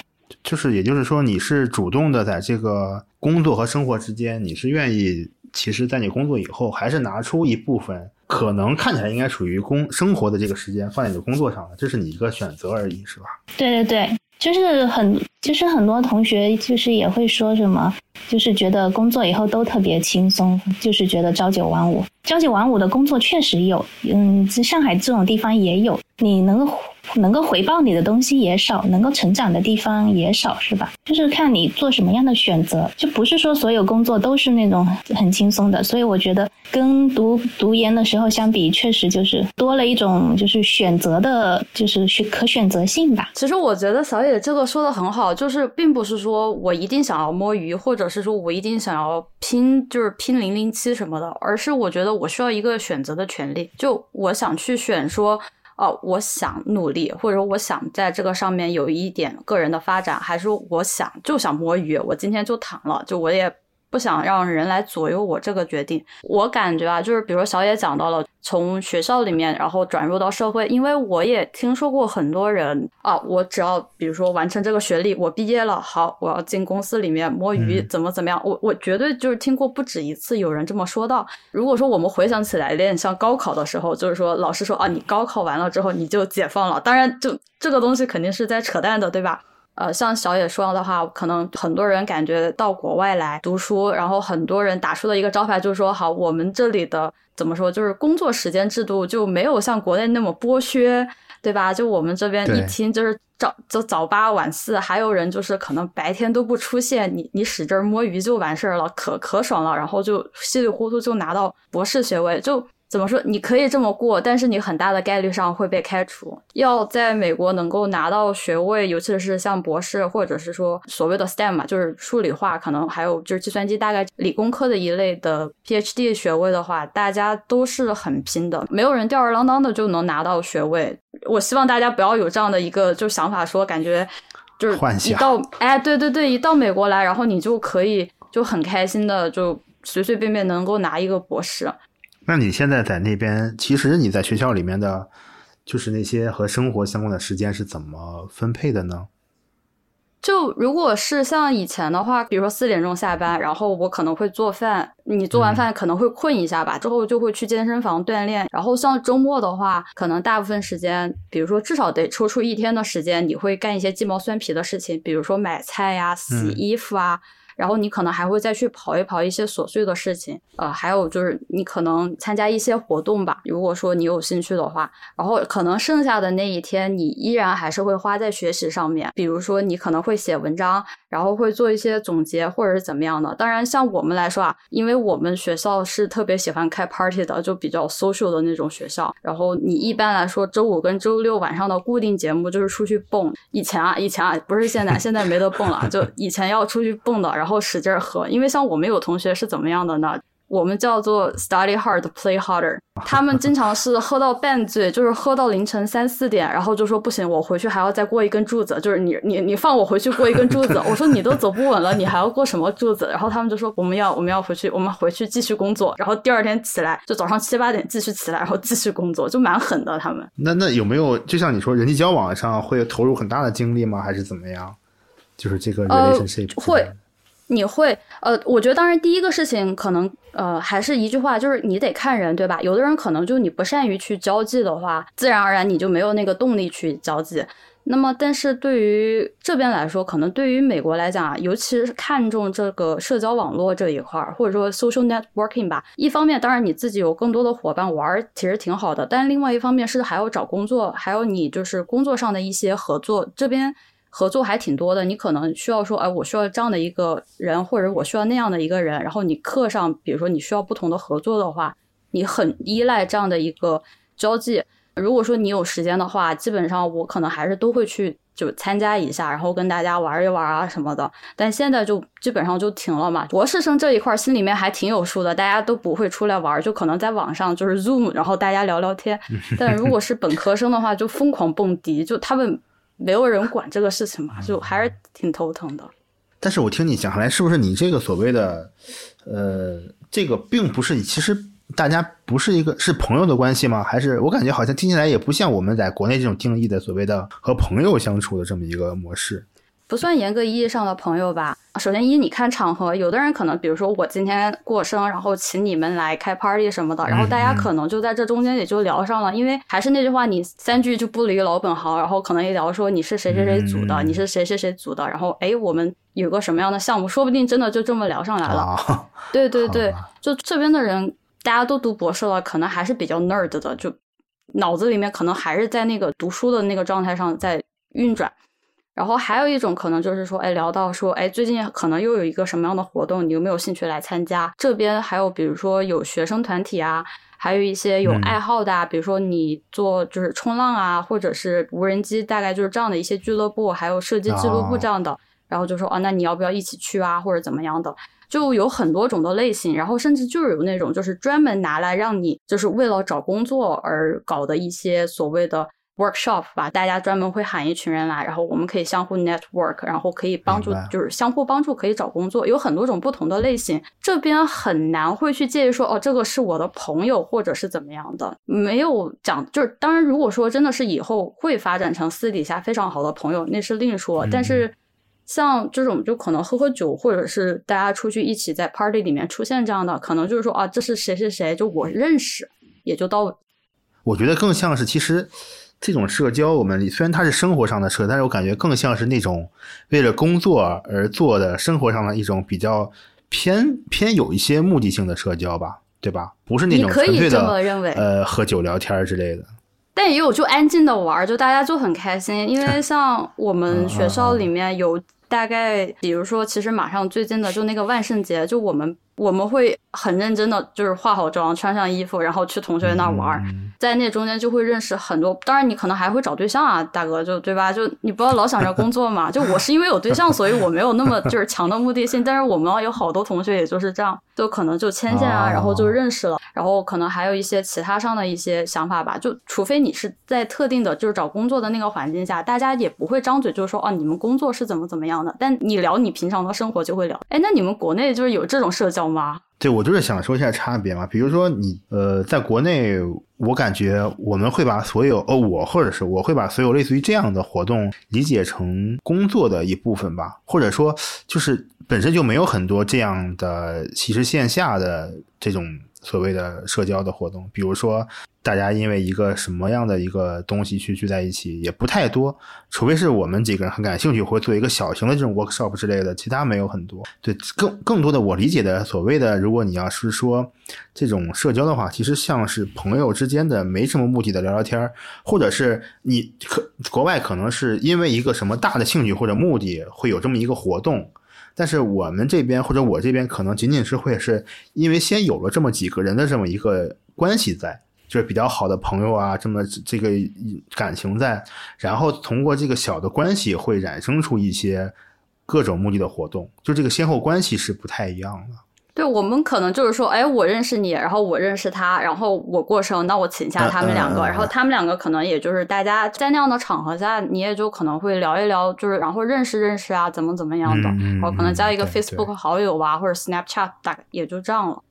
就是，也就是说，你是主动的，在这个工作和生活之间，你是愿意，其实，在你工作以后，还是拿出一部分。可能看起来应该属于工生活的这个时间放在你的工作上了，这是你一个选择而已，是吧？对对对，就是很，就是很多同学就是也会说什么，就是觉得工作以后都特别轻松，就是觉得朝九晚五，朝九晚五的工作确实有，嗯，在上海这种地方也有，你能够。能够回报你的东西也少，能够成长的地方也少，是吧？就是看你做什么样的选择，就不是说所有工作都是那种很轻松的。所以我觉得跟读读研的时候相比，确实就是多了一种就是选择的，就是选可选择性吧。其实我觉得小野这个说的很好，就是并不是说我一定想要摸鱼，或者是说我一定想要拼，就是拼零零七什么的，而是我觉得我需要一个选择的权利，就我想去选说。哦，我想努力，或者说我想在这个上面有一点个人的发展，还是我想就想摸鱼，我今天就躺了，就我也。不想让人来左右我这个决定。我感觉啊，就是比如说小野讲到了从学校里面，然后转入到社会，因为我也听说过很多人啊，我只要比如说完成这个学历，我毕业了，好，我要进公司里面摸鱼，怎么怎么样？我我绝对就是听过不止一次有人这么说到。如果说我们回想起来，有点像高考的时候，就是说老师说啊，你高考完了之后你就解放了，当然就这个东西肯定是在扯淡的，对吧？呃，像小野说的话，可能很多人感觉到国外来读书，然后很多人打出的一个招牌就是说，好，我们这里的怎么说，就是工作时间制度就没有像国内那么剥削，对吧？就我们这边一听就是早早早八晚四，还有人就是可能白天都不出现，你你使劲摸鱼就完事儿了，可可爽了，然后就稀里糊涂就拿到博士学位，就。怎么说？你可以这么过，但是你很大的概率上会被开除。要在美国能够拿到学位，尤其是像博士，或者是说所谓的 STEM 嘛，就是数理化，可能还有就是计算机，大概理工科的一类的 PhD 学位的话，大家都是很拼的，没有人吊儿郎当的就能拿到学位。我希望大家不要有这样的一个就想法，说感觉就是一到哎，对对对，一到美国来，然后你就可以就很开心的就随随便便能够拿一个博士。那你现在在那边，其实你在学校里面的，就是那些和生活相关的时间是怎么分配的呢？就如果是像以前的话，比如说四点钟下班，然后我可能会做饭，你做完饭可能会困一下吧，之后就会去健身房锻炼。然后像周末的话，可能大部分时间，比如说至少得抽出一天的时间，你会干一些鸡毛蒜皮的事情，比如说买菜呀、洗衣服啊。然后你可能还会再去跑一跑一些琐碎的事情，呃，还有就是你可能参加一些活动吧。如果说你有兴趣的话，然后可能剩下的那一天你依然还是会花在学习上面。比如说你可能会写文章，然后会做一些总结或者是怎么样的。当然，像我们来说啊，因为我们学校是特别喜欢开 party 的，就比较 social 的那种学校。然后你一般来说周五跟周六晚上的固定节目就是出去蹦。以前啊，以前啊，不是现在，现在没得蹦了。就以前要出去蹦的。然后使劲喝，因为像我们有同学是怎么样的呢？我们叫做 study hard, play harder。[laughs] 他们经常是喝到半醉，就是喝到凌晨三四点，然后就说不行，我回去还要再过一根柱子。就是你你你放我回去过一根柱子，我说你都走不稳了，你还要过什么柱子？然后他们就说我们要我们要回去，我们回去继续工作。然后第二天起来就早上七八点继续起来，然后继续工作，就蛮狠的。他们那那有没有就像你说人际交往上会投入很大的精力吗？还是怎么样？就是这个 relationship 会。你会呃，我觉得当然第一个事情可能呃还是一句话，就是你得看人，对吧？有的人可能就你不善于去交际的话，自然而然你就没有那个动力去交际。那么，但是对于这边来说，可能对于美国来讲啊，尤其是看重这个社交网络这一块儿，或者说 social networking 吧。一方面，当然你自己有更多的伙伴玩，其实挺好的。但另外一方面是还要找工作，还有你就是工作上的一些合作这边。合作还挺多的，你可能需要说，哎，我需要这样的一个人，或者我需要那样的一个人。然后你课上，比如说你需要不同的合作的话，你很依赖这样的一个交际。如果说你有时间的话，基本上我可能还是都会去就参加一下，然后跟大家玩一玩啊什么的。但现在就基本上就停了嘛。博士生这一块心里面还挺有数的，大家都不会出来玩，就可能在网上就是 Zoom，然后大家聊聊天。[laughs] 但如果是本科生的话，就疯狂蹦迪，就他们。没有人管这个事情嘛，就还是挺头疼的。但是我听你讲下来，是不是你这个所谓的，呃，这个并不是，其实大家不是一个是朋友的关系吗？还是我感觉好像听起来也不像我们在国内这种定义的所谓的和朋友相处的这么一个模式。不算严格意义上的朋友吧。首先，一你看场合，有的人可能，比如说我今天过生，然后请你们来开 party 什么的，然后大家可能就在这中间也就聊上了。因为还是那句话，你三句就不离老本行，然后可能也聊说你是谁谁谁组的，你是谁谁谁组的，然后哎，我们有个什么样的项目，说不定真的就这么聊上来了。对对对，就这边的人，大家都读博士了，可能还是比较 nerd 的，就脑子里面可能还是在那个读书的那个状态上在运转。然后还有一种可能就是说，哎，聊到说，哎，最近可能又有一个什么样的活动，你有没有兴趣来参加？这边还有比如说有学生团体啊，还有一些有爱好的啊，比如说你做就是冲浪啊，或者是无人机，大概就是这样的一些俱乐部，还有射击俱乐部这样的。然后就说，啊，那你要不要一起去啊，或者怎么样的？就有很多种的类型，然后甚至就是有那种就是专门拿来让你就是为了找工作而搞的一些所谓的。Workshop 吧，大家专门会喊一群人来，然后我们可以相互 network，然后可以帮助，就是相互帮助，可以找工作，有很多种不同的类型。这边很难会去介意说，哦，这个是我的朋友，或者是怎么样的，没有讲。就是当然，如果说真的是以后会发展成私底下非常好的朋友，那是另说。但是像这种就可能喝喝酒，或者是大家出去一起在 party 里面出现这样的，可能就是说啊，这是谁谁谁，就我认识，也就到。我觉得更像是其实。这种社交，我们虽然它是生活上的社，但是我感觉更像是那种为了工作而做的生活上的一种比较偏偏有一些目的性的社交吧，对吧？不是那种纯粹的呃喝酒聊天之类的。但也有就安静的玩，就大家就很开心，因为 [laughs] 像我们学校里面有大概，比如说，其实马上最近的就那个万圣节，就我们。我们会很认真的，就是化好妆、穿上衣服，然后去同学那玩儿，在那中间就会认识很多。当然，你可能还会找对象啊，大哥，就对吧？就你不要老想着工作嘛。就我是因为有对象，所以我没有那么就是强的目的性。但是我们有好多同学也就是这样，就可能就牵线啊，然后就认识了，然后可能还有一些其他上的一些想法吧。就除非你是在特定的，就是找工作的那个环境下，大家也不会张嘴就说哦，你们工作是怎么怎么样的。但你聊你平常的生活就会聊。哎，那你们国内就是有这种社交对，我就是想说一下差别嘛。比如说你，呃，在国内，我感觉我们会把所有，哦，我或者是我会把所有类似于这样的活动理解成工作的一部分吧，或者说就是本身就没有很多这样的其实线下的这种所谓的社交的活动，比如说。大家因为一个什么样的一个东西去聚在一起也不太多，除非是我们几个人很感兴趣，或者做一个小型的这种 workshop 之类的，其他没有很多。对，更更多的我理解的所谓的，如果你要是说这种社交的话，其实像是朋友之间的没什么目的的聊聊天或者是你可国外可能是因为一个什么大的兴趣或者目的会有这么一个活动，但是我们这边或者我这边可能仅仅是会是因为先有了这么几个人的这么一个关系在。就是比较好的朋友啊，这么这个感情在，然后通过这个小的关系会衍生出一些各种目的的活动，就这个先后关系是不太一样的。对我们可能就是说，哎，我认识你，然后我认识他，然后我过生，那我请下他们两个，然后他们两个可能也就是大家在那样的场合下，你也就可能会聊一聊，就是然后认识认识啊，怎么怎么样的，然后可能加一个 Facebook 好友啊，或者 Snapchat，大概也就这样了。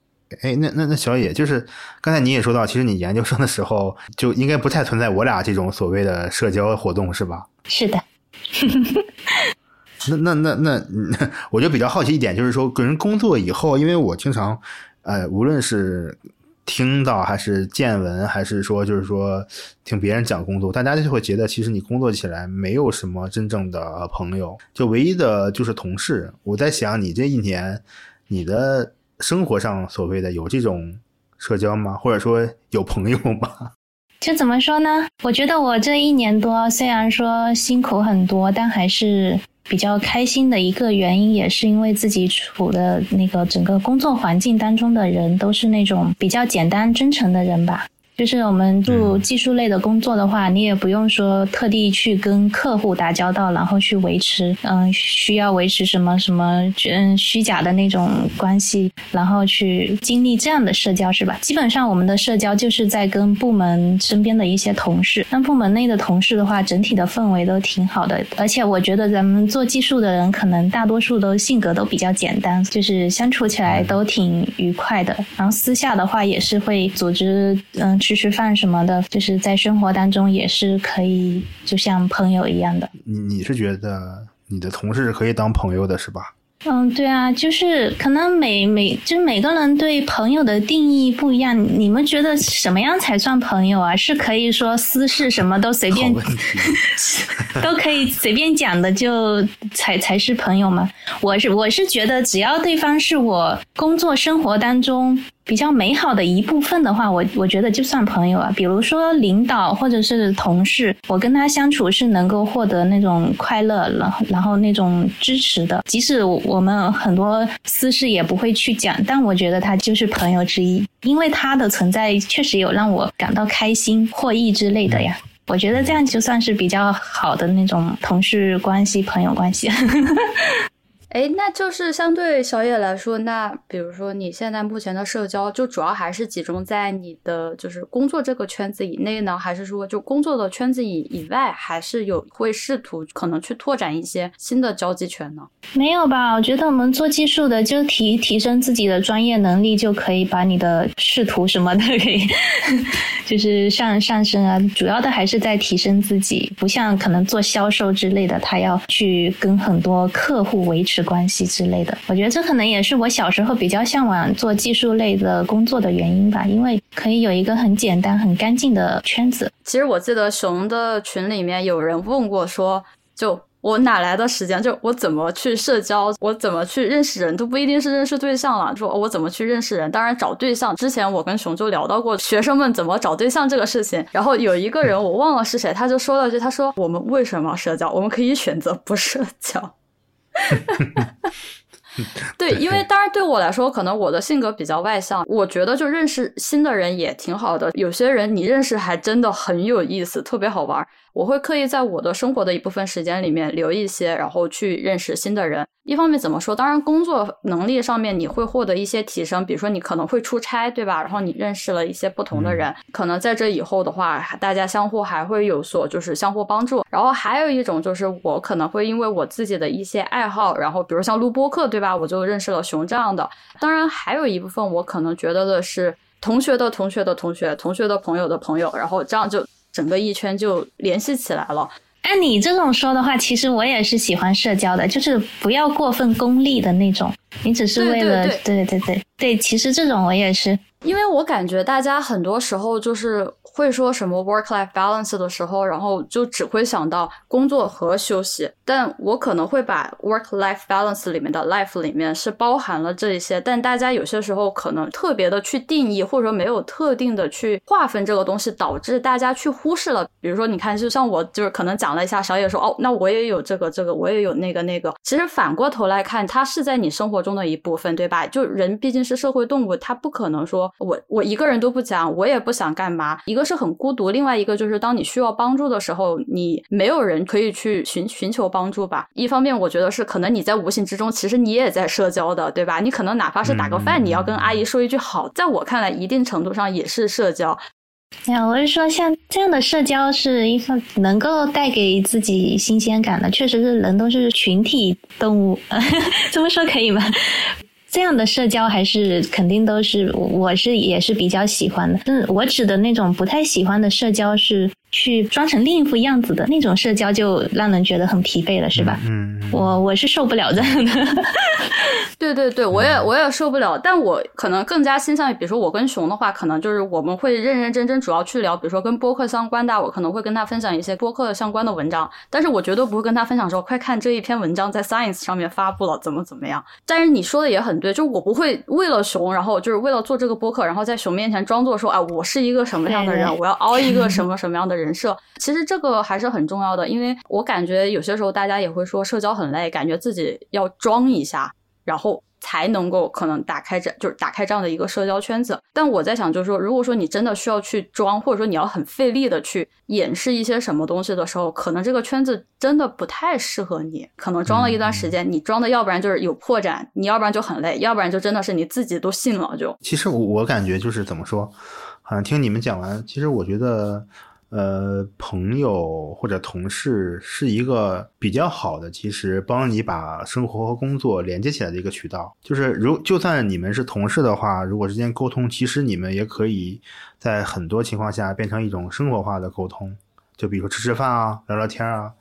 哎，那那那小野，就是刚才你也说到，其实你研究生的时候就应该不太存在我俩这种所谓的社交活动，是吧？是的。[laughs] 那那那那，[laughs] 我就比较好奇一点，就是说，个人工作以后，因为我经常，呃，无论是听到还是见闻，还是说就是说听别人讲工作，大家就会觉得，其实你工作起来没有什么真正的朋友，就唯一的就是同事。我在想，你这一年，你的。生活上所谓的有这种社交吗？或者说有朋友吗？[laughs] 就怎么说呢？我觉得我这一年多虽然说辛苦很多，但还是比较开心的一个原因，也是因为自己处的那个整个工作环境当中的人都是那种比较简单真诚的人吧。就是我们做技术类的工作的话，你也不用说特地去跟客户打交道，然后去维持，嗯，需要维持什么什么，嗯，虚假的那种关系，然后去经历这样的社交，是吧？基本上我们的社交就是在跟部门身边的一些同事。那部门内的同事的话，整体的氛围都挺好的，而且我觉得咱们做技术的人，可能大多数都性格都比较简单，就是相处起来都挺愉快的。然后私下的话，也是会组织，嗯。吃吃饭什么的，就是在生活当中也是可以，就像朋友一样的。你你是觉得你的同事可以当朋友的，是吧？嗯，对啊，就是可能每每就是每个人对朋友的定义不一样。你们觉得什么样才算朋友啊？是可以说私事什么都随便，[laughs] 都可以随便讲的就才才是朋友吗？我是我是觉得只要对方是我工作生活当中。比较美好的一部分的话，我我觉得就算朋友啊。比如说领导或者是同事，我跟他相处是能够获得那种快乐，然后然后那种支持的。即使我们很多私事也不会去讲，但我觉得他就是朋友之一，因为他的存在确实有让我感到开心、获益之类的呀。我觉得这样就算是比较好的那种同事关系、朋友关系。哎，那就是相对小野来说，那比如说你现在目前的社交，就主要还是集中在你的就是工作这个圈子以内呢，还是说就工作的圈子以以外，还是有会试图可能去拓展一些新的交际圈呢？没有吧？我觉得我们做技术的就提提升自己的专业能力，就可以把你的仕途什么的给 [laughs] 就是上上升啊。主要的还是在提升自己，不像可能做销售之类的，他要去跟很多客户维持。关系之类的，我觉得这可能也是我小时候比较向往做技术类的工作的原因吧，因为可以有一个很简单、很干净的圈子。其实我记得熊的群里面有人问过，说就我哪来的时间？就我怎么去社交？我怎么去认识人？都不一定是认识对象了。说我怎么去认识人？当然找对象。之前我跟熊就聊到过学生们怎么找对象这个事情。然后有一个人我忘了是谁，他就说了句：“他说我们为什么社交？我们可以选择不社交。” [laughs] 对，因为当然对我来说，可能我的性格比较外向，我觉得就认识新的人也挺好的。有些人你认识还真的很有意思，特别好玩。我会刻意在我的生活的一部分时间里面留一些，然后去认识新的人。一方面怎么说？当然，工作能力上面你会获得一些提升，比如说你可能会出差，对吧？然后你认识了一些不同的人，可能在这以后的话，大家相互还会有所就是相互帮助。然后还有一种就是我可能会因为我自己的一些爱好，然后比如像录播课，对吧？我就认识了熊这样的。当然，还有一部分我可能觉得的是同学的同学的同学，同学的朋友的朋友，然后这样就整个一圈就联系起来了。按你这种说的话，其实我也是喜欢社交的，就是不要过分功利的那种。你只是为了对对对对，其实这种我也是，因为我感觉大家很多时候就是。会说什么 work life balance 的时候，然后就只会想到工作和休息。但我可能会把 work life balance 里面的 life 里面是包含了这一些，但大家有些时候可能特别的去定义，或者说没有特定的去划分这个东西，导致大家去忽视了。比如说，你看，就像我就是可能讲了一下，小野说哦，那我也有这个这个，我也有那个那个。其实反过头来看，它是在你生活中的一部分，对吧？就人毕竟是社会动物，他不可能说我我一个人都不讲，我也不想干嘛一个。是很孤独，另外一个就是当你需要帮助的时候，你没有人可以去寻寻求帮助吧。一方面，我觉得是可能你在无形之中，其实你也在社交的，对吧？你可能哪怕是打个饭，你要跟阿姨说一句好，在我看来，一定程度上也是社交。哎呀，我是说，像这样的社交是一份能够带给自己新鲜感的，确实是人都是群体动物，[laughs] 这么说可以吗？这样的社交还是肯定都是，我是也是比较喜欢的。嗯，我指的那种不太喜欢的社交是。去装成另一副样子的那种社交，就让人觉得很疲惫了，是吧？嗯，我我是受不了这样的。[laughs] 对对对，我也我也受不了。但我可能更加倾向于，比如说我跟熊的话，可能就是我们会认认真真，主要去聊，比如说跟播客相关的，我可能会跟他分享一些播客相关的文章。但是我绝对不会跟他分享说，快看这一篇文章在 Science 上面发布了，怎么怎么样。但是你说的也很对，就是我不会为了熊，然后就是为了做这个播客，然后在熊面前装作说，啊，我是一个什么样的人，我要凹一个什么什么样的人。人设其实这个还是很重要的，因为我感觉有些时候大家也会说社交很累，感觉自己要装一下，然后才能够可能打开这就是打开这样的一个社交圈子。但我在想，就是说，如果说你真的需要去装，或者说你要很费力的去掩饰一些什么东西的时候，可能这个圈子真的不太适合你。可能装了一段时间，你装的要不然就是有破绽，你要不然就很累，要不然就真的是你自己都信了。就其实我我感觉就是怎么说，好像听你们讲完，其实我觉得。呃，朋友或者同事是一个比较好的，其实帮你把生活和工作连接起来的一个渠道。就是如就算你们是同事的话，如果之间沟通，其实你们也可以在很多情况下变成一种生活化的沟通。就比如说吃吃饭啊，聊聊天啊。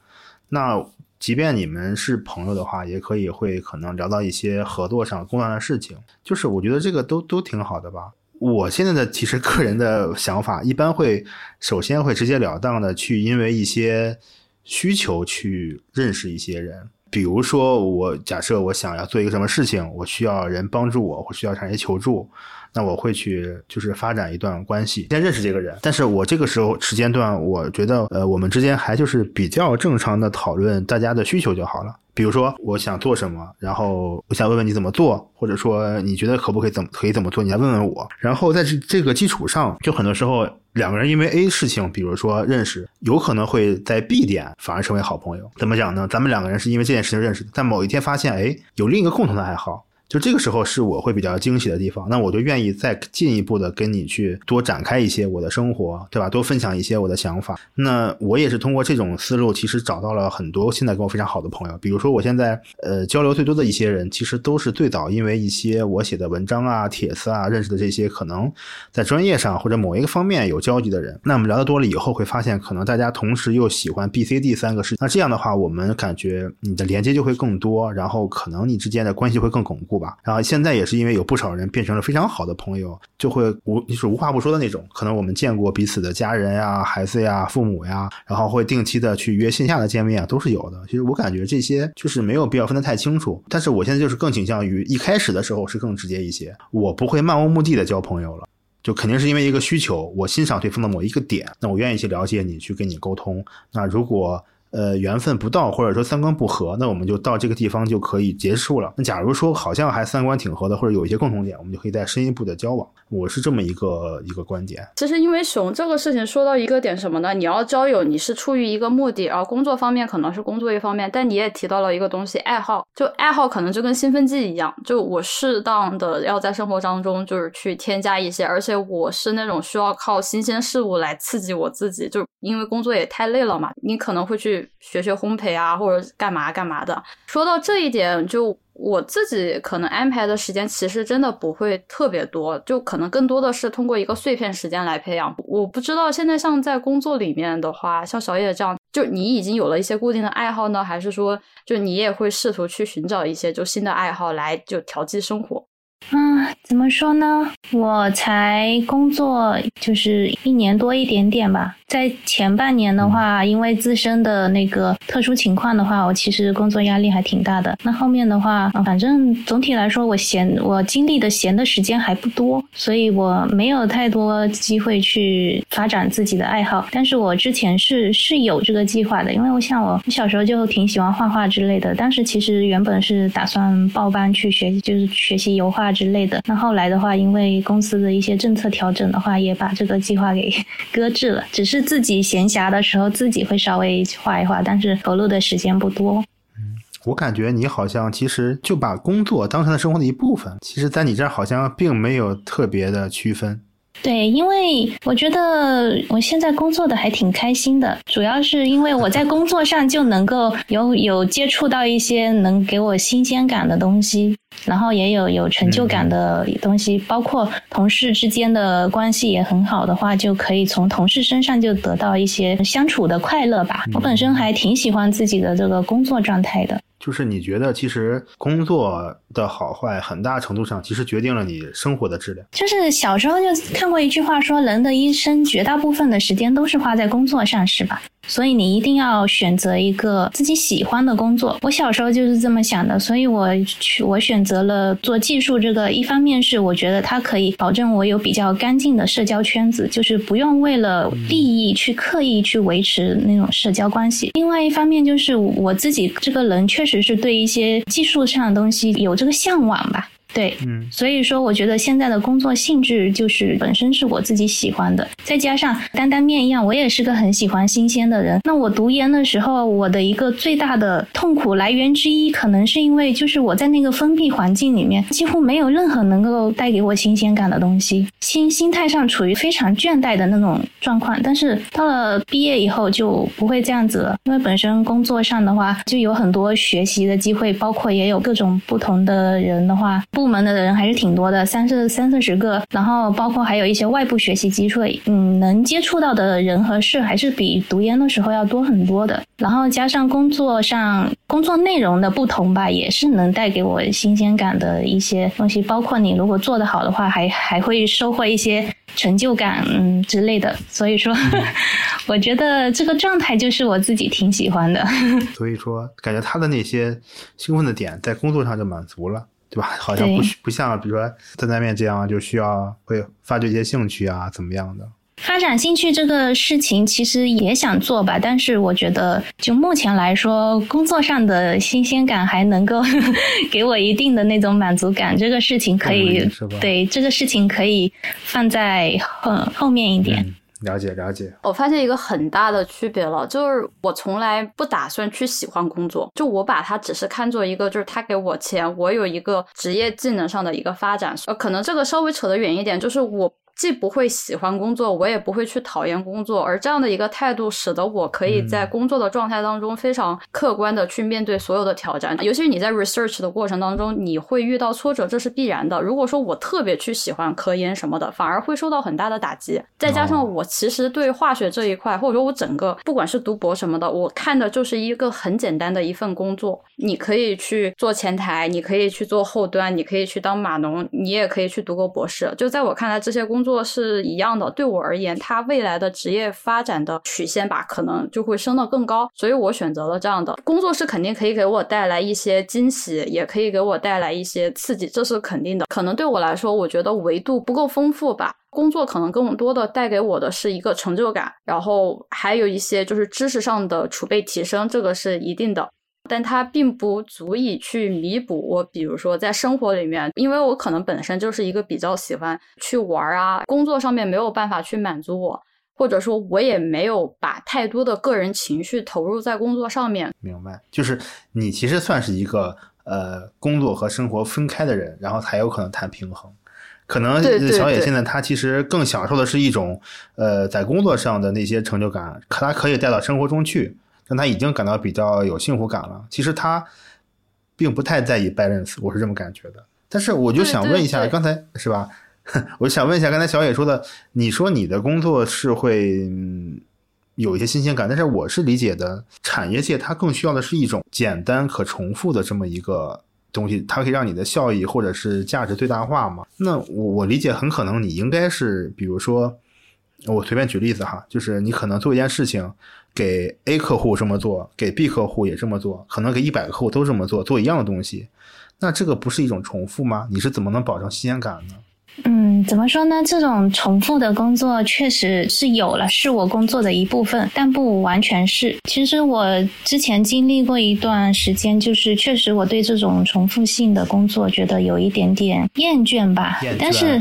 那即便你们是朋友的话，也可以会可能聊到一些合作上、工作上的事情。就是我觉得这个都都挺好的吧。我现在的其实个人的想法，一般会首先会直截了当的去因为一些需求去认识一些人，比如说我假设我想要做一个什么事情，我需要人帮助我，或需要向人求助。那我会去就是发展一段关系，先认识这个人。但是我这个时候时间段，我觉得呃，我们之间还就是比较正常的讨论大家的需求就好了。比如说我想做什么，然后我想问问你怎么做，或者说你觉得可不可以怎么可以怎么做，你来问问我。然后在这这个基础上，就很多时候两个人因为 A 事情，比如说认识，有可能会在 B 点反而成为好朋友。怎么讲呢？咱们两个人是因为这件事情认识的，在某一天发现，哎，有另一个共同的爱好。就这个时候是我会比较惊喜的地方，那我就愿意再进一步的跟你去多展开一些我的生活，对吧？多分享一些我的想法。那我也是通过这种思路，其实找到了很多现在跟我非常好的朋友。比如说我现在呃交流最多的一些人，其实都是最早因为一些我写的文章啊、帖子啊认识的这些可能在专业上或者某一个方面有交集的人。那我们聊得多了以后，会发现可能大家同时又喜欢 B、C、D 三个事，那这样的话，我们感觉你的连接就会更多，然后可能你之间的关系会更巩固。吧，然后现在也是因为有不少人变成了非常好的朋友，就会无就是无话不说的那种。可能我们见过彼此的家人呀、孩子呀、父母呀，然后会定期的去约线下的见面啊，都是有的。其实我感觉这些就是没有必要分得太清楚。但是我现在就是更倾向于一开始的时候是更直接一些，我不会漫无目的的交朋友了，就肯定是因为一个需求，我欣赏对方的某一个点，那我愿意去了解你，去跟你沟通。那如果呃缘分不到，或者说三观不合，那我们就到这个地方就可以结束了。那假如说好像还三观挺合的，或者有一些共同点，我们就可以再深一步的交往。我是这么一个一个观点。其实因为熊这个事情说到一个点什么呢？你要交友，你是出于一个目的，而工作方面可能是工作一方面，但你也提到了一个东西，爱好。就爱好可能就跟兴奋剂一样，就我适当的要在生活当中就是去添加一些，而且我是那种需要靠新鲜事物来刺激我自己，就因为工作也太累了嘛，你可能会去学学烘焙啊，或者干嘛干嘛的。说到这一点，就。我自己可能安排的时间其实真的不会特别多，就可能更多的是通过一个碎片时间来培养。我不知道现在像在工作里面的话，像小野这样，就你已经有了一些固定的爱好呢，还是说就你也会试图去寻找一些就新的爱好来就调剂生活？嗯，怎么说呢？我才工作就是一年多一点点吧。在前半年的话，因为自身的那个特殊情况的话，我其实工作压力还挺大的。那后面的话，反正总体来说，我闲我经历的闲的时间还不多，所以我没有太多机会去发展自己的爱好。但是我之前是是有这个计划的，因为我想我小时候就挺喜欢画画之类的。当时其实原本是打算报班去学，就是学习油画之类的。那后来的话，因为公司的一些政策调整的话，也把这个计划给 [laughs] 搁置了。只是。自己闲暇的时候，自己会稍微画一画，但是投入的时间不多。嗯，我感觉你好像其实就把工作当成了生活的一部分，其实在你这儿好像并没有特别的区分。对，因为我觉得我现在工作的还挺开心的，主要是因为我在工作上就能够有有接触到一些能给我新鲜感的东西。然后也有有成就感的东西，包括同事之间的关系也很好的话，就可以从同事身上就得到一些相处的快乐吧。我本身还挺喜欢自己的这个工作状态的。就是你觉得，其实工作的好坏，很大程度上其实决定了你生活的质量。就是小时候就看过一句话，说人的一生绝大部分的时间都是花在工作上，是吧？所以你一定要选择一个自己喜欢的工作。我小时候就是这么想的，所以我去我选择了做技术这个。一方面是我觉得它可以保证我有比较干净的社交圈子，就是不用为了利益去刻意去维持那种社交关系。另外一方面就是我自己这个人确实是对一些技术上的东西有这个向往吧。对，嗯，所以说我觉得现在的工作性质就是本身是我自己喜欢的，再加上担担面一样，我也是个很喜欢新鲜的人。那我读研的时候，我的一个最大的痛苦来源之一，可能是因为就是我在那个封闭环境里面，几乎没有任何能够带给我新鲜感的东西，心心态上处于非常倦怠的那种状况。但是到了毕业以后就不会这样子了，因为本身工作上的话就有很多学习的机会，包括也有各种不同的人的话。部门的人还是挺多的，三四三四十个，然后包括还有一些外部学习机会，嗯，能接触到的人和事还是比读研的时候要多很多的。然后加上工作上工作内容的不同吧，也是能带给我新鲜感的一些东西。包括你如果做得好的话，还还会收获一些成就感嗯之类的。所以说，[laughs] 我觉得这个状态就是我自己挺喜欢的。[laughs] 所以说，感觉他的那些兴奋的点在工作上就满足了。对吧？好像不不像，比如说担担面这样，就需要会发掘一些兴趣啊，怎么样的？发展兴趣这个事情其实也想做吧，但是我觉得就目前来说，工作上的新鲜感还能够 [laughs] 给我一定的那种满足感。这个事情可以对这个事情可以放在后后面一点。了解了解，我发现一个很大的区别了，就是我从来不打算去喜欢工作，就我把它只是看作一个，就是他给我钱，我有一个职业技能上的一个发展。呃，可能这个稍微扯得远一点，就是我。既不会喜欢工作，我也不会去讨厌工作，而这样的一个态度，使得我可以在工作的状态当中非常客观的去面对所有的挑战。尤其是你在 research 的过程当中，你会遇到挫折，这是必然的。如果说我特别去喜欢科研什么的，反而会受到很大的打击。再加上我其实对化学这一块，或者说我整个不管是读博什么的，我看的就是一个很简单的一份工作。你可以去做前台，你可以去做后端，你可以去当码农，你也可以去读个博士。就在我看来，这些工作。作是一样的。对我而言，它未来的职业发展的曲线吧，可能就会升得更高，所以我选择了这样的工作，是肯定可以给我带来一些惊喜，也可以给我带来一些刺激，这是肯定的。可能对我来说，我觉得维度不够丰富吧。工作可能更多的带给我的是一个成就感，然后还有一些就是知识上的储备提升，这个是一定的。但它并不足以去弥补我，比如说在生活里面，因为我可能本身就是一个比较喜欢去玩啊，工作上面没有办法去满足我，或者说我也没有把太多的个人情绪投入在工作上面。明白，就是你其实算是一个呃工作和生活分开的人，然后才有可能谈平衡。可能小野现在他其实更享受的是一种呃在工作上的那些成就感，可他可以带到生活中去。但他已经感到比较有幸福感了。其实他并不太在意 balance，我是这么感觉的。但是我就想问一下，刚才是吧？[laughs] 我想问一下，刚才小野说的，你说你的工作是会有一些新鲜感，但是我是理解的，产业界它更需要的是一种简单可重复的这么一个东西，它可以让你的效益或者是价值最大化嘛？那我我理解，很可能你应该是，比如说，我随便举例子哈，就是你可能做一件事情。给 A 客户这么做，给 B 客户也这么做，可能给一百个客户都这么做，做一样的东西，那这个不是一种重复吗？你是怎么能保证新鲜感呢？嗯，怎么说呢？这种重复的工作确实是有了，是我工作的一部分，但不完全是。其实我之前经历过一段时间，就是确实我对这种重复性的工作觉得有一点点厌倦吧。但是，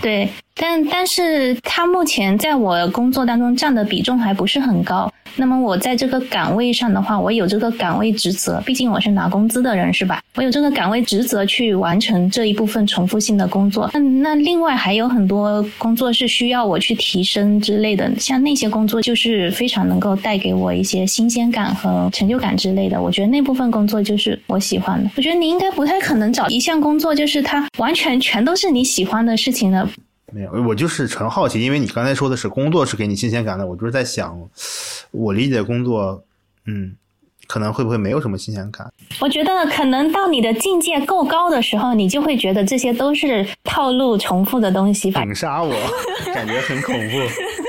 对。但但是他目前在我工作当中占的比重还不是很高。那么我在这个岗位上的话，我有这个岗位职责，毕竟我是拿工资的人，是吧？我有这个岗位职责去完成这一部分重复性的工作。那那另外还有很多工作是需要我去提升之类的，像那些工作就是非常能够带给我一些新鲜感和成就感之类的。我觉得那部分工作就是我喜欢的。我觉得你应该不太可能找一项工作，就是它完全全都是你喜欢的事情的。没有，我就是纯好奇，因为你刚才说的是工作是给你新鲜感的，我就是在想，我理解工作，嗯。可能会不会没有什么新鲜感？我觉得可能到你的境界够高的时候，你就会觉得这些都是套路、重复的东西。反杀我，[laughs] 感觉很恐怖。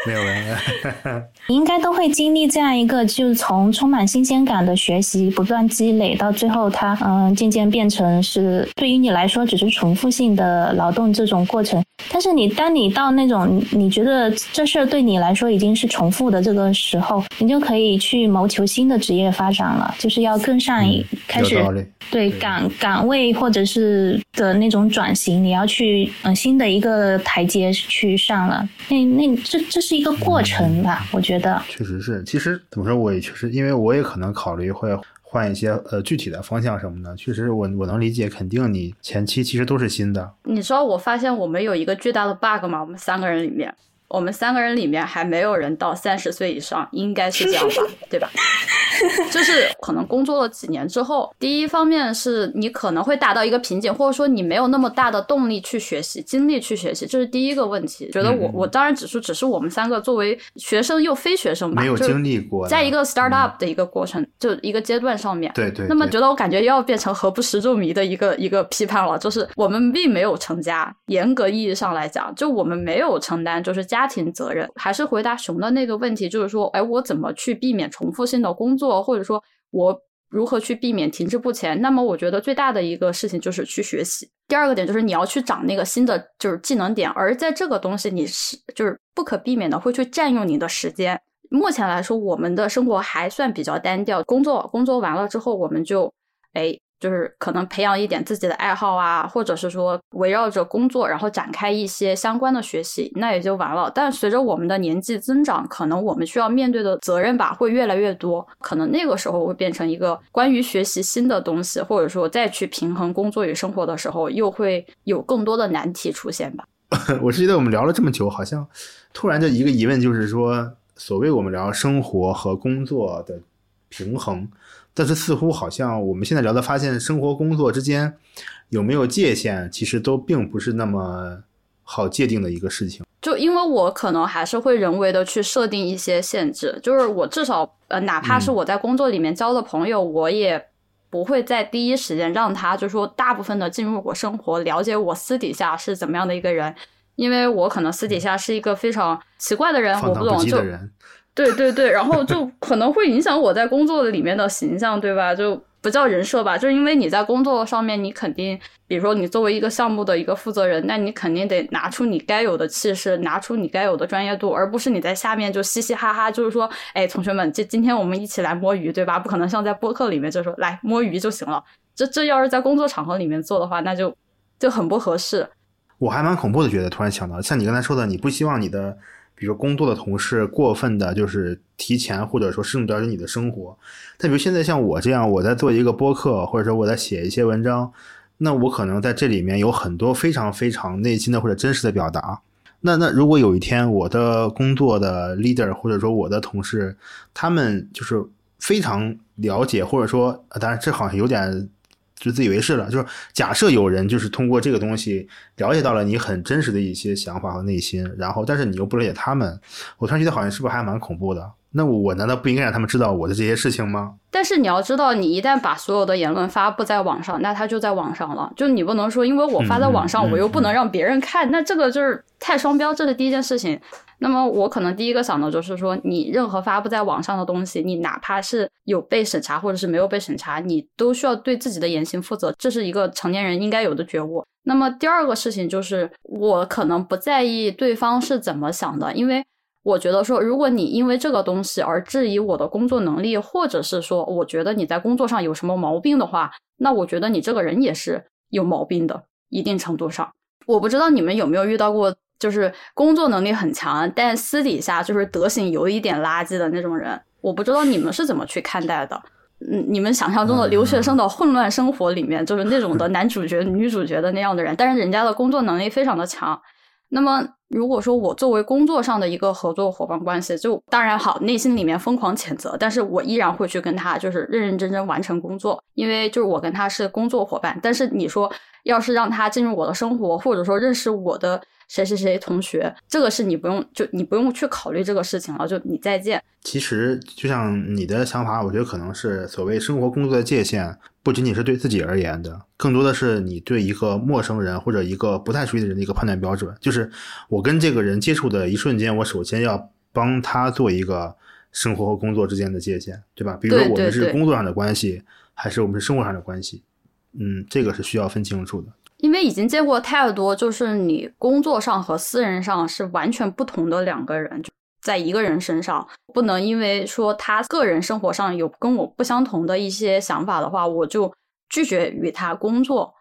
没有没有，[laughs] 你应该都会经历这样一个，就是从充满新鲜感的学习不断积累，到最后它嗯渐渐变成是对于你来说只是重复性的劳动这种过程。但是你当你到那种你觉得这事儿对你来说已经是重复的这个时候，你就可以去谋求新的职业发展。了，就是要更上一开始对岗岗位或者是的那种转型，你要去嗯新的一个台阶去上了。那那这这是一个过程吧？我觉得确实是。其实怎么说，我也确实，因为我也可能考虑会换一些呃具体的方向什么的。确实，我我能理解，肯定你前期其实都是新的。你知道我发现我们有一个巨大的 bug 吗？我们三个人里面。我们三个人里面还没有人到三十岁以上，应该是这样吧，[laughs] 对吧？就是可能工作了几年之后，第一方面是你可能会达到一个瓶颈，或者说你没有那么大的动力去学习、精力去学习，这是第一个问题。觉得我我当然只是只是我们三个作为学生又非学生吧，没有经历过，在一个 start up 的一个过程，就一个阶段上面，对对。那么觉得我感觉又要变成何不食肉糜的一个一个批判了，就是我们并没有成家，严格意义上来讲，就我们没有承担就是家家庭责任。还是回答熊的那个问题，就是说，哎，我怎么去避免重复性的工作，或者说，我如何去避免停滞不前？那么，我觉得最大的一个事情就是去学习。第二个点就是你要去长那个新的就是技能点，而在这个东西你是就是不可避免的会去占用你的时间。目前来说，我们的生活还算比较单调，工作工作完了之后，我们就哎。就是可能培养一点自己的爱好啊，或者是说围绕着工作，然后展开一些相关的学习，那也就完了。但随着我们的年纪增长，可能我们需要面对的责任吧会越来越多，可能那个时候会变成一个关于学习新的东西，或者说再去平衡工作与生活的时候，又会有更多的难题出现吧。[laughs] 我是觉得我们聊了这么久，好像突然就一个疑问，就是说，所谓我们聊生活和工作的平衡。但是似乎好像我们现在聊的，发现生活工作之间有没有界限，其实都并不是那么好界定的一个事情。就因为我可能还是会人为的去设定一些限制，就是我至少呃，哪怕是我在工作里面交的朋友，我也不会在第一时间让他就说大部分的进入我生活，了解我私底下是怎么样的一个人。因为我可能私底下是一个非常奇怪的人，我不懂就。对对对，然后就可能会影响我在工作里面的形象，对吧？就不叫人设吧，就是因为你在工作上面，你肯定，比如说你作为一个项目的一个负责人，那你肯定得拿出你该有的气势，拿出你该有的专业度，而不是你在下面就嘻嘻哈哈，就是说，哎，同学们，这今天我们一起来摸鱼，对吧？不可能像在播客里面就说来摸鱼就行了，这这要是在工作场合里面做的话，那就就很不合适。我还蛮恐怖的，觉得突然想到，像你刚才说的，你不希望你的。比如工作的同事过分的，就是提前或者说深入了解你的生活。但比如现在像我这样，我在做一个播客，或者说我在写一些文章，那我可能在这里面有很多非常非常内心的或者真实的表达。那那如果有一天我的工作的 leader 或者说我的同事，他们就是非常了解，或者说，当然这好像有点。就自以为是了，就是假设有人就是通过这个东西了解到了你很真实的一些想法和内心，然后但是你又不了解他们，我突然觉得好像是不是还蛮恐怖的？那我难道不应该让他们知道我的这些事情吗？但是你要知道，你一旦把所有的言论发布在网上，那他就在网上了。就你不能说，因为我发在网上，我又不能让别人看，那这个就是太双标，这是第一件事情。那么我可能第一个想的就是说，你任何发布在网上的东西，你哪怕是有被审查或者是没有被审查，你都需要对自己的言行负责，这是一个成年人应该有的觉悟。那么第二个事情就是，我可能不在意对方是怎么想的，因为。我觉得说，如果你因为这个东西而质疑我的工作能力，或者是说我觉得你在工作上有什么毛病的话，那我觉得你这个人也是有毛病的，一定程度上。我不知道你们有没有遇到过，就是工作能力很强，但私底下就是德行有一点垃圾的那种人。我不知道你们是怎么去看待的。嗯，你们想象中的留学生的混乱生活里面，就是那种的男主角、女主角的那样的人，但是人家的工作能力非常的强。那么，如果说我作为工作上的一个合作伙伴关系，就当然好，内心里面疯狂谴责，但是我依然会去跟他就是认认真真完成工作，因为就是我跟他是工作伙伴。但是你说，要是让他进入我的生活，或者说认识我的。谁谁谁同学，这个是你不用就你不用去考虑这个事情了，就你再见。其实就像你的想法，我觉得可能是所谓生活工作的界限，不仅仅是对自己而言的，更多的是你对一个陌生人或者一个不太熟悉的人的一个判断标准。就是我跟这个人接触的一瞬间，我首先要帮他做一个生活和工作之间的界限，对吧？比如说我们是工作上的关系，还是我们是生活上的关系？嗯，这个是需要分清楚的。因为已经见过太多，就是你工作上和私人上是完全不同的两个人，在一个人身上，不能因为说他个人生活上有跟我不相同的一些想法的话，我就拒绝与他工作。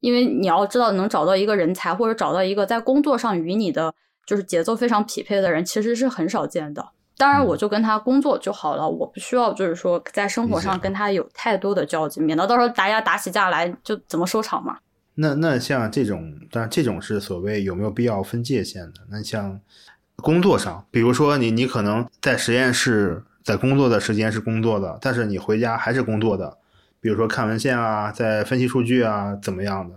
因为你要知道，能找到一个人才或者找到一个在工作上与你的就是节奏非常匹配的人，其实是很少见的。当然，我就跟他工作就好了，我不需要就是说在生活上跟他有太多的交集，免得到时候大家打起架来就怎么收场嘛。那那像这种，当然这种是所谓有没有必要分界限的。那像工作上，比如说你你可能在实验室在工作的时间是工作的，但是你回家还是工作的，比如说看文献啊，在分析数据啊，怎么样的。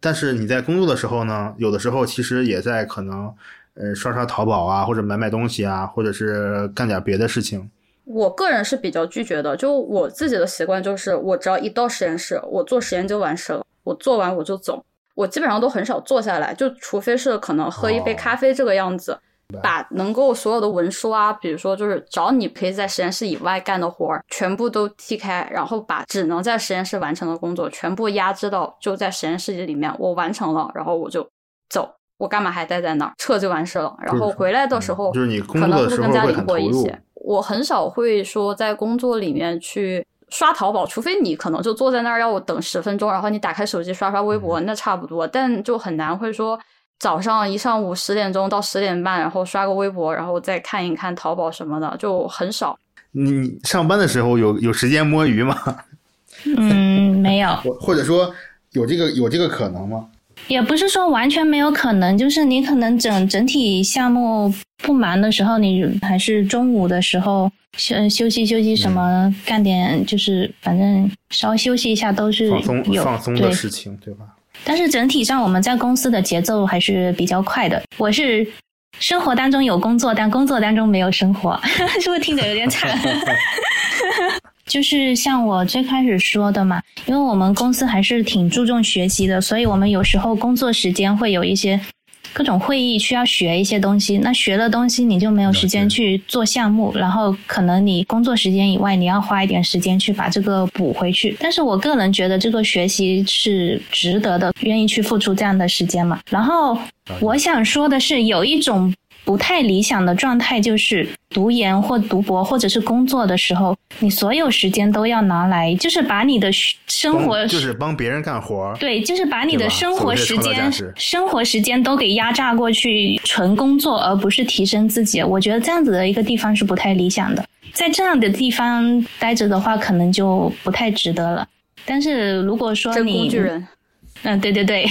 但是你在工作的时候呢，有的时候其实也在可能呃刷刷淘宝啊，或者买买东西啊，或者是干点别的事情。我个人是比较拒绝的，就我自己的习惯就是，我只要一到实验室，我做实验就完事了。我做完我就走，我基本上都很少坐下来，就除非是可能喝一杯咖啡这个样子，把能够所有的文书啊，比如说就是找你可以在实验室以外干的活儿，全部都踢开，然后把只能在实验室完成的工作全部压制到就在实验室里面，我完成了，然后我就走，我干嘛还待在那儿？撤就完事了。然后回来的时候，就是你可能会更加灵活一些。我很少会说在工作里面去。刷淘宝，除非你可能就坐在那儿要我等十分钟，然后你打开手机刷刷微博，那差不多。但就很难会说早上一上午十点钟到十点半，然后刷个微博，然后再看一看淘宝什么的，就很少。你上班的时候有有时间摸鱼吗？嗯，没有。或者说有这个有这个可能吗？也不是说完全没有可能，就是你可能整整体项目不忙的时候，你还是中午的时候。休休息休息什么干点就是反正稍微休息一下都是放松放松的事情对吧？但是整体上我们在公司的节奏还是比较快的。我是生活当中有工作，但工作当中没有生活，[laughs] 是不是听着有点惨？[laughs] 就是像我最开始说的嘛，因为我们公司还是挺注重学习的，所以我们有时候工作时间会有一些。各种会议需要学一些东西，那学了东西你就没有时间去做项目，然后可能你工作时间以外，你要花一点时间去把这个补回去。但是我个人觉得这个学习是值得的，愿意去付出这样的时间嘛。然后我想说的是，有一种。不太理想的状态就是读研或读博或者是工作的时候，你所有时间都要拿来，就是把你的生活就是帮别人干活对，就是把你的生活时间生活时间都给压榨过去，纯工作而不是提升自己。我觉得这样子的一个地方是不太理想的，在这样的地方待着的话，可能就不太值得了。但是如果说你工具人。嗯，对对对，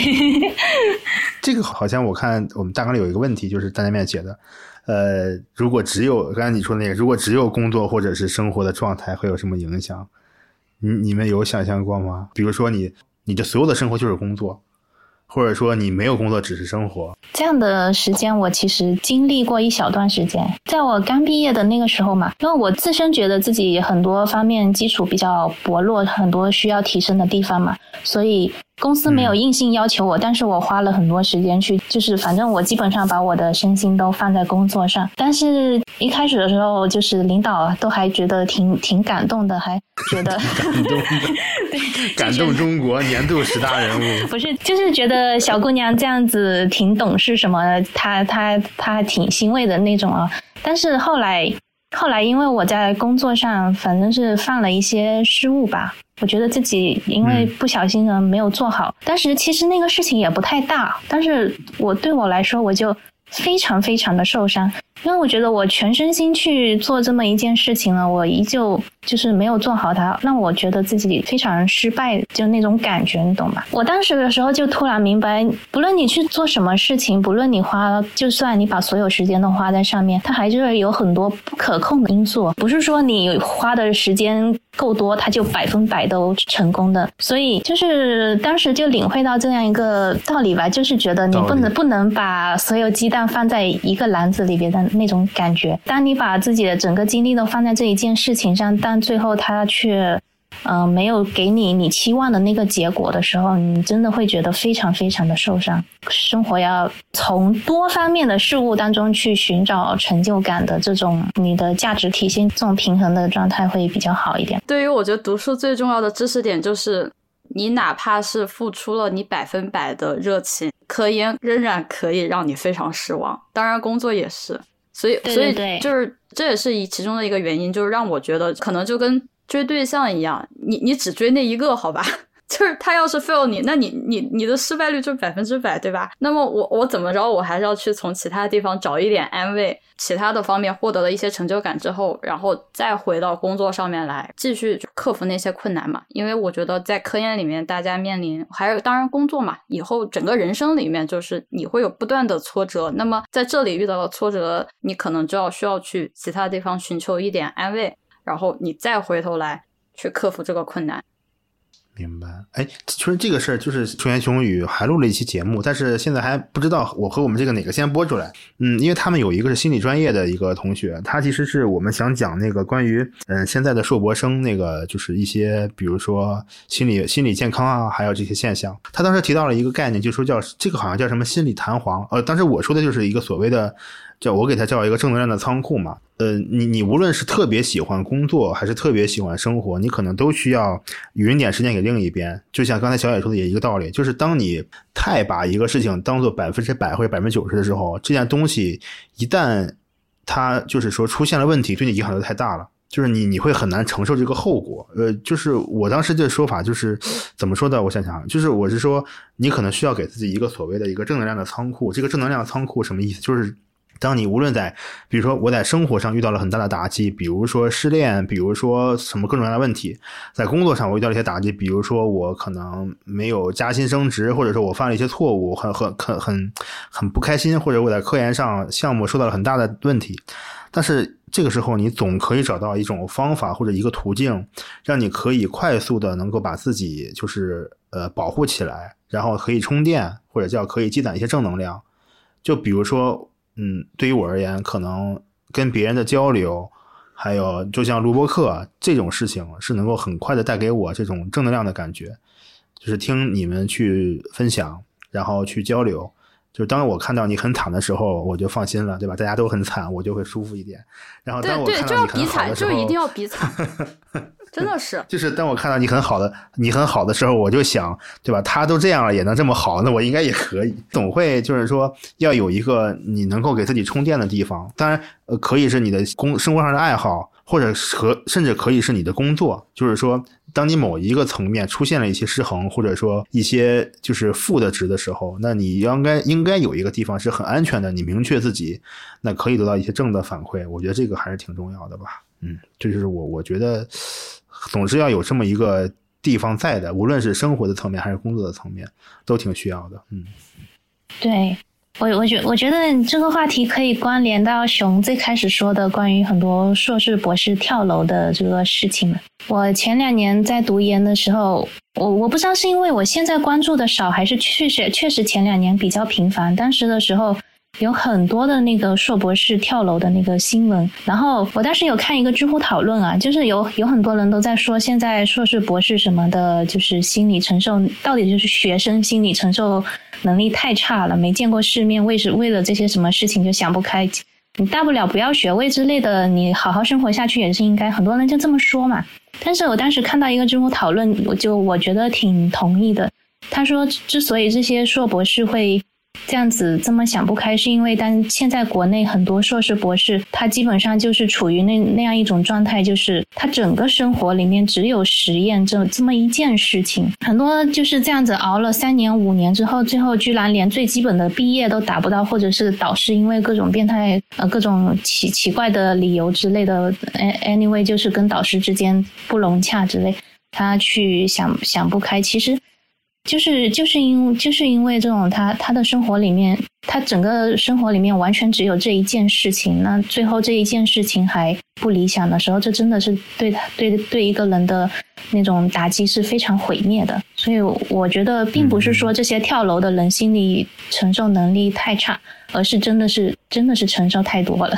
[laughs] 这个好像我看我们大纲里有一个问题，就是大家面写的，呃，如果只有刚才你说那个，如果只有工作或者是生活的状态，会有什么影响？你你们有想象过吗？比如说你你的所有的生活就是工作。或者说你没有工作，只是生活这样的时间，我其实经历过一小段时间。在我刚毕业的那个时候嘛，因为我自身觉得自己很多方面基础比较薄弱，很多需要提升的地方嘛，所以公司没有硬性要求我，但是我花了很多时间去，就是反正我基本上把我的身心都放在工作上。但是一开始的时候，就是领导都还觉得挺挺感动的，还觉得感动，对，[laughs] 感动中国年度十大人物，[laughs] 不是，就是觉得。小姑娘这样子挺懂事什么，她她她挺欣慰的那种啊。但是后来后来，因为我在工作上反正是犯了一些失误吧，我觉得自己因为不小心呢没有做好。当时其实那个事情也不太大，但是我对我来说我就非常非常的受伤。因为我觉得我全身心去做这么一件事情了，我依旧就是没有做好它，让我觉得自己非常失败，就那种感觉，你懂吧？我当时的时候就突然明白，不论你去做什么事情，不论你花，就算你把所有时间都花在上面，它还是有很多不可控的因素，不是说你花的时间够多，他就百分百都成功的。所以就是当时就领会到这样一个道理吧，就是觉得你不能不能把所有鸡蛋放在一个篮子里边的。那种感觉，当你把自己的整个精力都放在这一件事情上，但最后他却，嗯，没有给你你期望的那个结果的时候，你真的会觉得非常非常的受伤。生活要从多方面的事物当中去寻找成就感的这种你的价值体现，这种平衡的状态会比较好一点。对于我觉得读书最重要的知识点就是，你哪怕是付出了你百分百的热情，科研仍然可以让你非常失望。当然，工作也是。所以，所以就是这也是以其中的一个原因，就是让我觉得可能就跟追对象一样，你你只追那一个，好吧？[laughs] 就是他要是 fail 你，那你你你的失败率就百分之百，对吧？那么我我怎么着，我还是要去从其他地方找一点安慰，其他的方面获得了一些成就感之后，然后再回到工作上面来，继续克服那些困难嘛。因为我觉得在科研里面，大家面临还有当然工作嘛，以后整个人生里面就是你会有不断的挫折。那么在这里遇到了挫折，你可能就要需要去其他地方寻求一点安慰，然后你再回头来去克服这个困难。明白，哎，其实这个事儿就是《熊言熊宇》还录了一期节目，但是现在还不知道我和我们这个哪个先播出来。嗯，因为他们有一个是心理专业的一个同学，他其实是我们想讲那个关于嗯现在的硕博生那个就是一些比如说心理心理健康啊，还有这些现象。他当时提到了一个概念，就说叫这个好像叫什么心理弹簧。呃，当时我说的就是一个所谓的。叫我给他叫一个正能量的仓库嘛，呃，你你无论是特别喜欢工作，还是特别喜欢生活，你可能都需要匀点时间给另一边。就像刚才小野说的也一个道理，就是当你太把一个事情当做百分之百或者百分之九十的时候，这件东西一旦它就是说出现了问题，对你影响就太大了，就是你你会很难承受这个后果。呃，就是我当时这说法就是怎么说的？我想想，就是我是说，你可能需要给自己一个所谓的一个正能量的仓库。这个正能量仓库什么意思？就是。当你无论在，比如说我在生活上遇到了很大的打击，比如说失恋，比如说什么各种各样的问题，在工作上我遇到了一些打击，比如说我可能没有加薪升职，或者说我犯了一些错误，很很很很很不开心，或者我在科研上项目受到了很大的问题，但是这个时候你总可以找到一种方法或者一个途径，让你可以快速的能够把自己就是呃保护起来，然后可以充电，或者叫可以积攒一些正能量，就比如说。嗯，对于我而言，可能跟别人的交流，还有就像录播课这种事情，是能够很快的带给我这种正能量的感觉。就是听你们去分享，然后去交流，就是当我看到你很惨的时候，我就放心了，对吧？大家都很惨，我就会舒服一点。然后当我对对，看到就要比惨，你很好的时候，就一定要比惨，[laughs] 真的是。就是当我看到你很好的你很好的时候，我就想，对吧？他都这样了，也能这么好，那我应该也可以。总会就是说要有一个你能够给自己充电的地方。当然，呃，可以是你的工生活上的爱好，或者和甚至可以是你的工作。就是说，当你某一个层面出现了一些失衡，或者说一些就是负的值的时候，那你应该应该有一个地方是很安全的，你明确自己，那可以得到一些正的反馈。我觉得这个还是挺重要的吧。嗯，这就是我我觉得总是要有这么一个地方在的，无论是生活的层面还是工作的层面，都挺需要的。嗯，对我，我觉我觉得这个话题可以关联到熊最开始说的关于很多硕士博士跳楼的这个事情了。我前两年在读研的时候，我我不知道是因为我现在关注的少，还是确实确实前两年比较频繁。当时的时候。有很多的那个硕博士跳楼的那个新闻，然后我当时有看一个知乎讨论啊，就是有有很多人都在说，现在硕士博士什么的，就是心理承受到底就是学生心理承受能力太差了，没见过世面，为是为了这些什么事情就想不开，你大不了不要学位之类的，你好好生活下去也是应该，很多人就这么说嘛。但是我当时看到一个知乎讨论，我就我觉得挺同意的。他说，之所以这些硕博士会。这样子这么想不开，是因为但现在国内很多硕士博士，他基本上就是处于那那样一种状态，就是他整个生活里面只有实验这这么一件事情。很多就是这样子熬了三年五年之后，最后居然连最基本的毕业都达不到，或者是导师因为各种变态呃各种奇奇怪的理由之类的，anyway 就是跟导师之间不融洽之类，他去想想不开，其实。就是就是因就是因为这种他他的生活里面，他整个生活里面完全只有这一件事情，那最后这一件事情还不理想的时候，这真的是对他对对一个人的那种打击是非常毁灭的。所以我觉得，并不是说这些跳楼的人心理承受能力太差，而是真的是真的是承受太多了。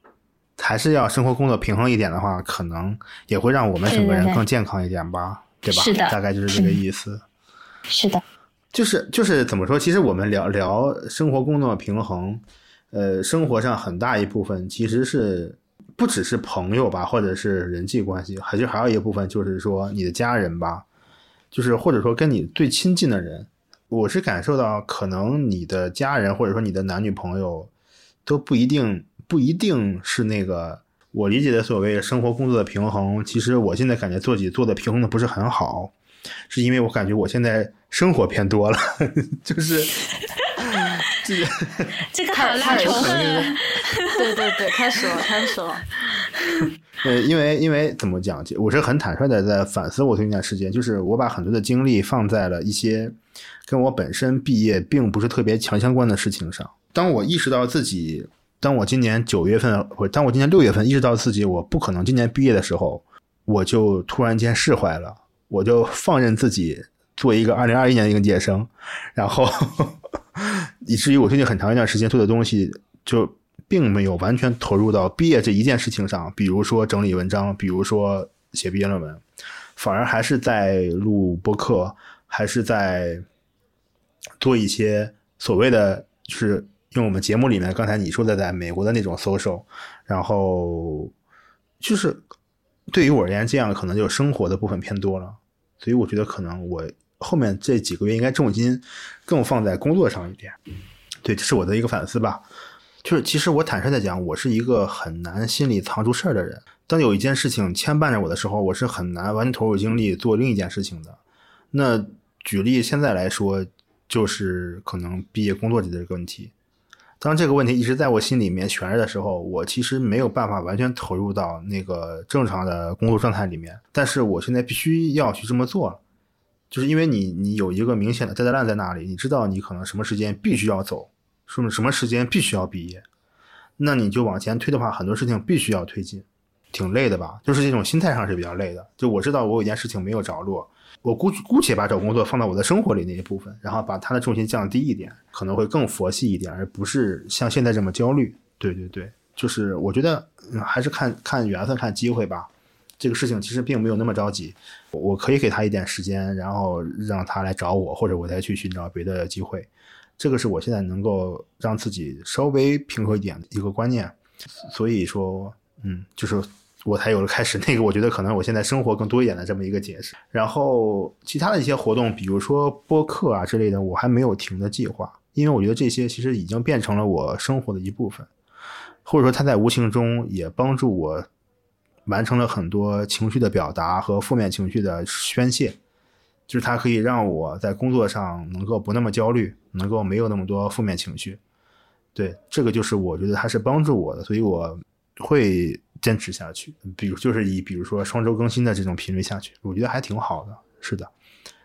[laughs] 还是要生活工作平衡一点的话，可能也会让我们整个人更健康一点吧，对吧？是的，大概就是这个意思。是的，就是就是怎么说？其实我们聊聊生活工作的平衡，呃，生活上很大一部分其实是不只是朋友吧，或者是人际关系，还就还有一部分就是说你的家人吧，就是或者说跟你最亲近的人。我是感受到，可能你的家人或者说你的男女朋友都不一定不一定是那个我理解的所谓生活工作的平衡。其实我现在感觉自己做的平衡的不是很好。是因为我感觉我现在生活偏多了，[laughs] 就是 [laughs] 这个这个好拉仇恨，[laughs] 对对对，开始了，开始了。呃，因为因为怎么讲，我是很坦率的在反思我这段时间，就是我把很多的精力放在了一些跟我本身毕业并不是特别强相关的事情上。当我意识到自己，当我今年九月份或当我今年六月份意识到自己我不可能今年毕业的时候，我就突然间释怀了。我就放任自己做一个二零二一年的应届生，然后以至于我最近很长一段时间做的东西就并没有完全投入到毕业这一件事情上，比如说整理文章，比如说写毕业论文，反而还是在录播客，还是在做一些所谓的就是用我们节目里面刚才你说的在美国的那种 social，然后就是对于我而言，这样可能就生活的部分偏多了。所以我觉得可能我后面这几个月应该重心更放在工作上一点，对，这是我的一个反思吧。就是其实我坦率的讲，我是一个很难心里藏住事儿的人。当有一件事情牵绊着我的时候，我是很难完全投入精力做另一件事情的。那举例现在来说，就是可能毕业工作这个问题。当这个问题一直在我心里面悬着的时候，我其实没有办法完全投入到那个正常的工作状态里面。但是我现在必须要去这么做了，就是因为你你有一个明显的 deadline 在那里，你知道你可能什么时间必须要走，说明什么时间必须要毕业，那你就往前推的话，很多事情必须要推进，挺累的吧？就是这种心态上是比较累的。就我知道我有一件事情没有着落。我姑姑且把找工作放到我的生活里那一部分，然后把它的重心降低一点，可能会更佛系一点，而不是像现在这么焦虑。对对对，就是我觉得还是看看缘分、看机会吧。这个事情其实并没有那么着急，我可以给他一点时间，然后让他来找我，或者我再去寻找别的机会。这个是我现在能够让自己稍微平和一点的一个观念。所以说，嗯，就是我才有了开始那个，我觉得可能我现在生活更多一点的这么一个解释。然后其他的一些活动，比如说播客啊之类的，我还没有停的计划，因为我觉得这些其实已经变成了我生活的一部分，或者说它在无形中也帮助我完成了很多情绪的表达和负面情绪的宣泄。就是它可以让我在工作上能够不那么焦虑，能够没有那么多负面情绪。对，这个就是我觉得它是帮助我的，所以我会坚持下去。比如就是以比如说双周更新的这种频率下去，我觉得还挺好的。是的，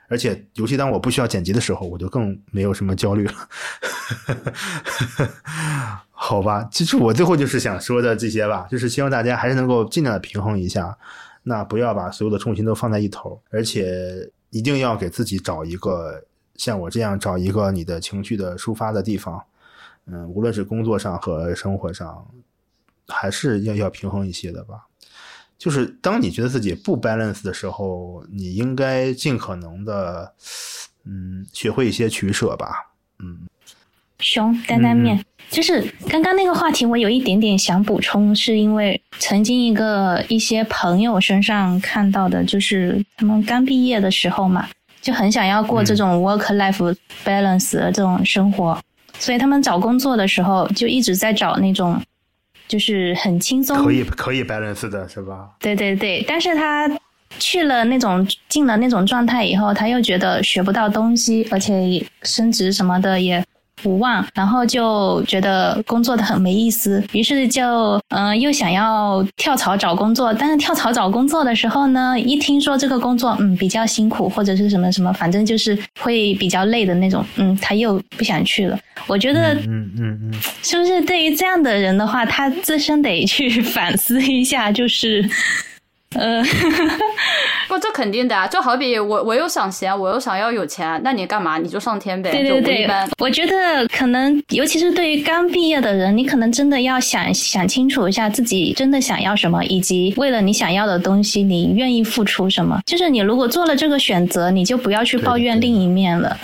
而且尤其当我不需要剪辑的时候，我就更没有什么焦虑了。[laughs] 好吧，其实我最后就是想说的这些吧，就是希望大家还是能够尽量的平衡一下，那不要把所有的重心都放在一头，而且。一定要给自己找一个像我这样找一个你的情绪的抒发的地方，嗯，无论是工作上和生活上，还是要要平衡一些的吧。就是当你觉得自己不 balance 的时候，你应该尽可能的，嗯，学会一些取舍吧。嗯，熊担担面，就是刚刚那个话题，我有一点点想补充，是因为曾经一个一些朋友身上看到的，就是他们刚毕业的时候嘛，就很想要过这种 work life balance 的这种生活，所以他们找工作的时候就一直在找那种就是很轻松，可以可以 balance 的是吧？对对对，但是他去了那种进了那种状态以后，他又觉得学不到东西，而且升职什么的也。无望，然后就觉得工作的很没意思，于是就嗯又想要跳槽找工作，但是跳槽找工作的时候呢，一听说这个工作嗯比较辛苦或者是什么什么，反正就是会比较累的那种，嗯他又不想去了。我觉得嗯嗯嗯，是不是对于这样的人的话，他自身得去反思一下，就是。呃，不，这肯定的啊！就好比我，我又想闲，我又想要有钱，那你干嘛？你就上天呗。对对对，我觉得可能，尤其是对于刚毕业的人，你可能真的要想想清楚一下自己真的想要什么，以及为了你想要的东西，你愿意付出什么。就是你如果做了这个选择，你就不要去抱怨另一面了。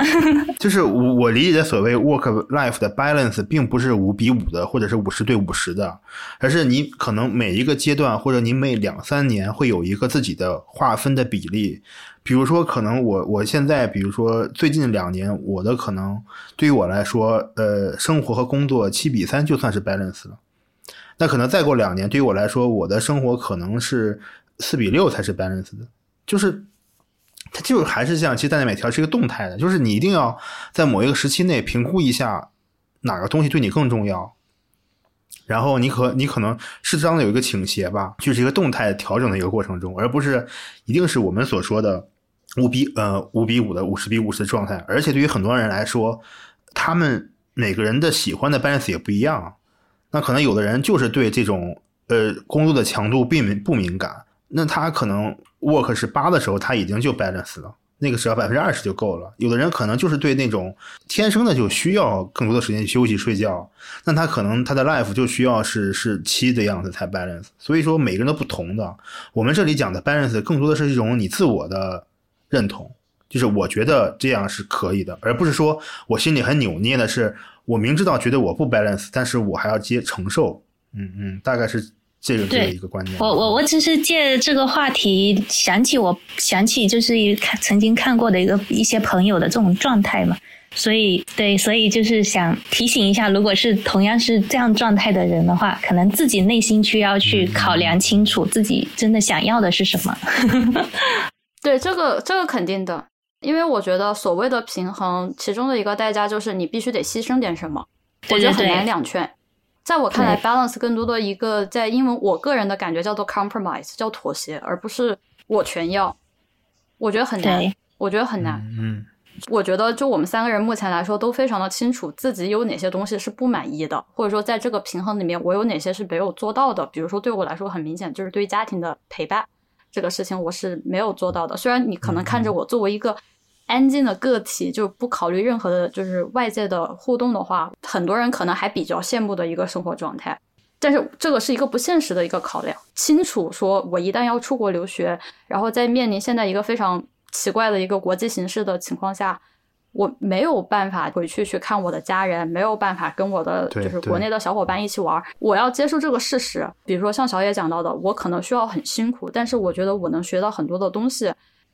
就是我我理解的所谓 work life 的 balance，并不是五比五的，或者是五十对五十的，而是你可能每一个阶段，或者你每两三年。会有一个自己的划分的比例，比如说，可能我我现在，比如说最近两年，我的可能对于我来说，呃，生活和工作七比三就算是 balance 了。那可能再过两年，对于我来说，我的生活可能是四比六才是 balance 的。就是它就还是像，其实蛋奶每条是一个动态的，就是你一定要在某一个时期内评估一下哪个东西对你更重要。然后你可你可能适当的有一个倾斜吧，就是一个动态调整的一个过程中，而不是一定是我们所说的五比呃五比五的五十比五十的状态。而且对于很多人来说，他们每个人的喜欢的 balance 也不一样。那可能有的人就是对这种呃工作的强度并不敏感，那他可能 work 是八的时候，他已经就 balance 了。那个时候百分之二十就够了。有的人可能就是对那种天生的就需要更多的时间休息睡觉，那他可能他的 life 就需要是是七的样子才 balance。所以说每个人都不同的。我们这里讲的 balance 更多的是一种你自我的认同，就是我觉得这样是可以的，而不是说我心里很扭捏的是我明知道觉得我不 balance，但是我还要接承受。嗯嗯，大概是。这个是一个观念。我我我只是借这个话题想起，我想起就是看曾经看过的一个一些朋友的这种状态嘛，所以对，所以就是想提醒一下，如果是同样是这样状态的人的话，可能自己内心需要去考量清楚自己真的想要的是什么。[laughs] 对，这个这个肯定的，因为我觉得所谓的平衡，其中的一个代价就是你必须得牺牲点什么，我觉得很难两全。在我看来，balance 更多的一个在英文，我个人的感觉叫做 compromise，叫妥协，而不是我全要。我觉得很难，我觉得很难。嗯，我觉得就我们三个人目前来说都非常的清楚自己有哪些东西是不满意的，或者说在这个平衡里面我有哪些是没有做到的。比如说对我来说很明显就是对家庭的陪伴这个事情我是没有做到的。虽然你可能看着我作为一个。安静的个体就不考虑任何的，就是外界的互动的话，很多人可能还比较羡慕的一个生活状态。但是这个是一个不现实的一个考量。清楚说，我一旦要出国留学，然后在面临现在一个非常奇怪的一个国际形势的情况下，我没有办法回去去看我的家人，没有办法跟我的就是国内的小伙伴一起玩。我要接受这个事实。比如说像小野讲到的，我可能需要很辛苦，但是我觉得我能学到很多的东西，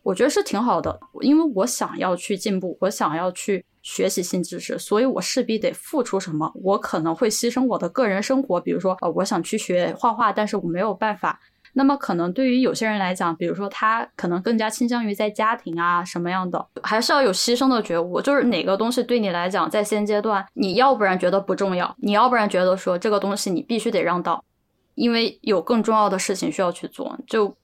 我觉得是挺好的。因为我想要去进步，我想要去学习新知识，所以我势必得付出什么。我可能会牺牲我的个人生活，比如说呃，我想去学画画，但是我没有办法。那么可能对于有些人来讲，比如说他可能更加倾向于在家庭啊什么样的，还是要有牺牲的觉悟。就是哪个东西对你来讲，在现阶段，你要不然觉得不重要，你要不然觉得说这个东西你必须得让道，因为有更重要的事情需要去做。就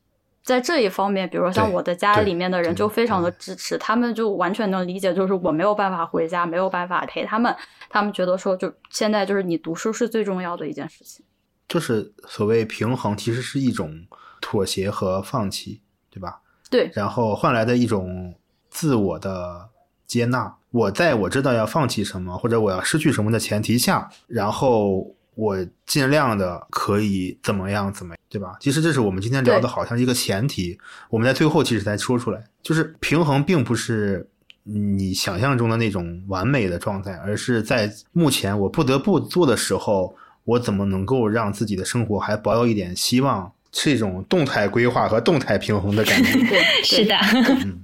在这一方面，比如说像我的家里面的人就非常的支持，他们就完全能理解，就是我没有办法回家，没有办法陪他们，他们觉得说就现在就是你读书是最重要的一件事情。就是所谓平衡，其实是一种妥协和放弃，对吧？对，然后换来的一种自我的接纳。我在我知道要放弃什么或者我要失去什么的前提下，然后我尽量的可以怎么样怎么样，对吧？其实这是我们今天聊的，好像一个前提，我们在最后其实才说出来，就是平衡并不是你想象中的那种完美的状态，而是在目前我不得不做的时候，我怎么能够让自己的生活还保有一点希望，是一种动态规划和动态平衡的感觉。对，[laughs] 对。是的，嗯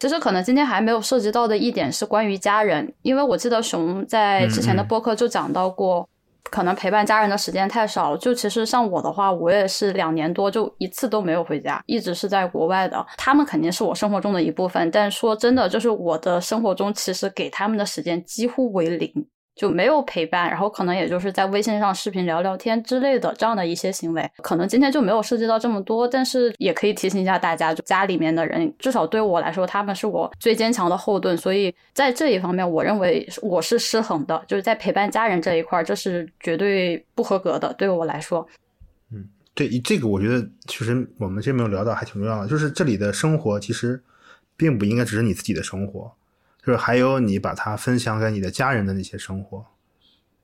其实可能今天还没有涉及到的一点是关于家人，因为我记得熊在之前的播客就讲到过，可能陪伴家人的时间太少了。就其实像我的话，我也是两年多就一次都没有回家，一直是在国外的。他们肯定是我生活中的一部分，但说真的，就是我的生活中其实给他们的时间几乎为零。就没有陪伴，然后可能也就是在微信上视频聊聊天之类的这样的一些行为，可能今天就没有涉及到这么多，但是也可以提醒一下大家，就家里面的人，至少对我来说，他们是我最坚强的后盾，所以在这一方面，我认为我是失衡的，就是在陪伴家人这一块，这是绝对不合格的，对我来说。嗯对，这个我觉得其实我们这没有聊到，还挺重要的。就是这里的生活其实并不应该只是你自己的生活，就是还有你把它分享给你的家人的那些生活，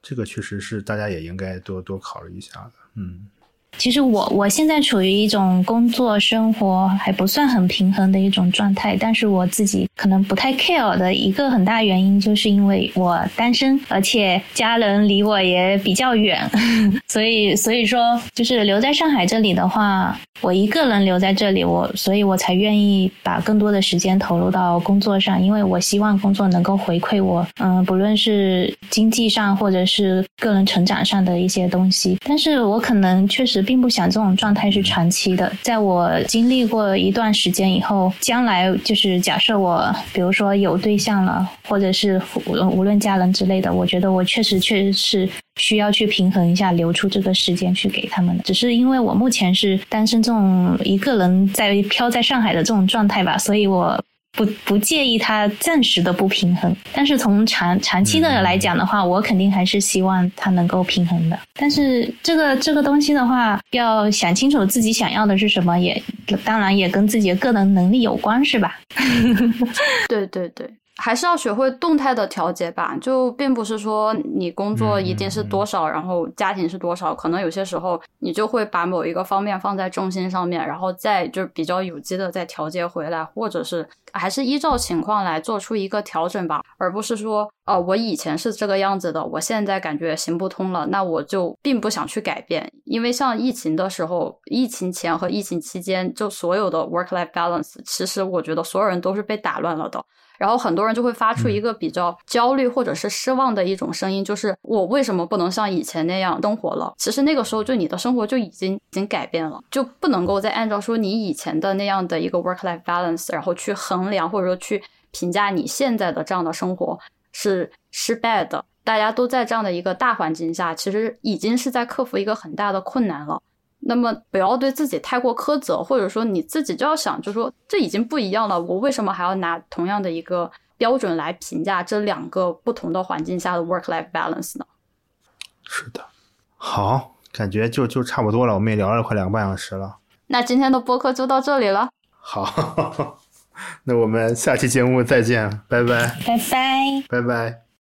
这个确实是大家也应该多多考虑一下的。嗯，其实我我现在处于一种工作生活还不算很平衡的一种状态，但是我自己可能不太 care 的一个很大原因，就是因为我单身，而且家人离我也比较远，[laughs] 所以所以说就是留在上海这里的话，我一个人留在这里，我所以我才愿意把更多的时间投入到工作上，因为我希望工作能够回馈我，嗯，不论是经济上或者是个人成长上的一些东西。但是我可能确实并不想这种状态是长期的，在我经历过一段时间以后，将来就是假设我比如说有对象了，或者是无无论家人之类的，我觉得我确实确实是。需要去平衡一下，留出这个时间去给他们的。只是因为我目前是单身这种一个人在飘在上海的这种状态吧，所以我不不介意他暂时的不平衡。但是从长长期的来讲的话，我肯定还是希望他能够平衡的。但是这个这个东西的话，要想清楚自己想要的是什么，也当然也跟自己的个人能力有关，是吧？对 [laughs] 对对，还是要学会动态的调节吧。就并不是说你工作一定是多少，然后家庭是多少，可能有些时候你就会把某一个方面放在重心上面，然后再就是比较有机的再调节回来，或者是还是依照情况来做出一个调整吧，而不是说哦，我以前是这个样子的，我现在感觉行不通了，那我就并不想去改变。因为像疫情的时候，疫情前和疫情期间，就所有的 work-life balance，其实我觉得所有人都是被打乱了的。然后很多人就会发出一个比较焦虑或者是失望的一种声音，就是我为什么不能像以前那样生活了？其实那个时候就你的生活就已经已经改变了，就不能够再按照说你以前的那样的一个 work-life balance，然后去衡量或者说去评价你现在的这样的生活是失败的。大家都在这样的一个大环境下，其实已经是在克服一个很大的困难了。那么不要对自己太过苛责，或者说你自己就要想，就说这已经不一样了，我为什么还要拿同样的一个标准来评价这两个不同的环境下的 work-life balance 呢？是的，好，感觉就就差不多了，我们也聊了快两个半小时了。那今天的播客就到这里了。好，[laughs] 那我们下期节目再见，拜拜，拜拜。拜拜。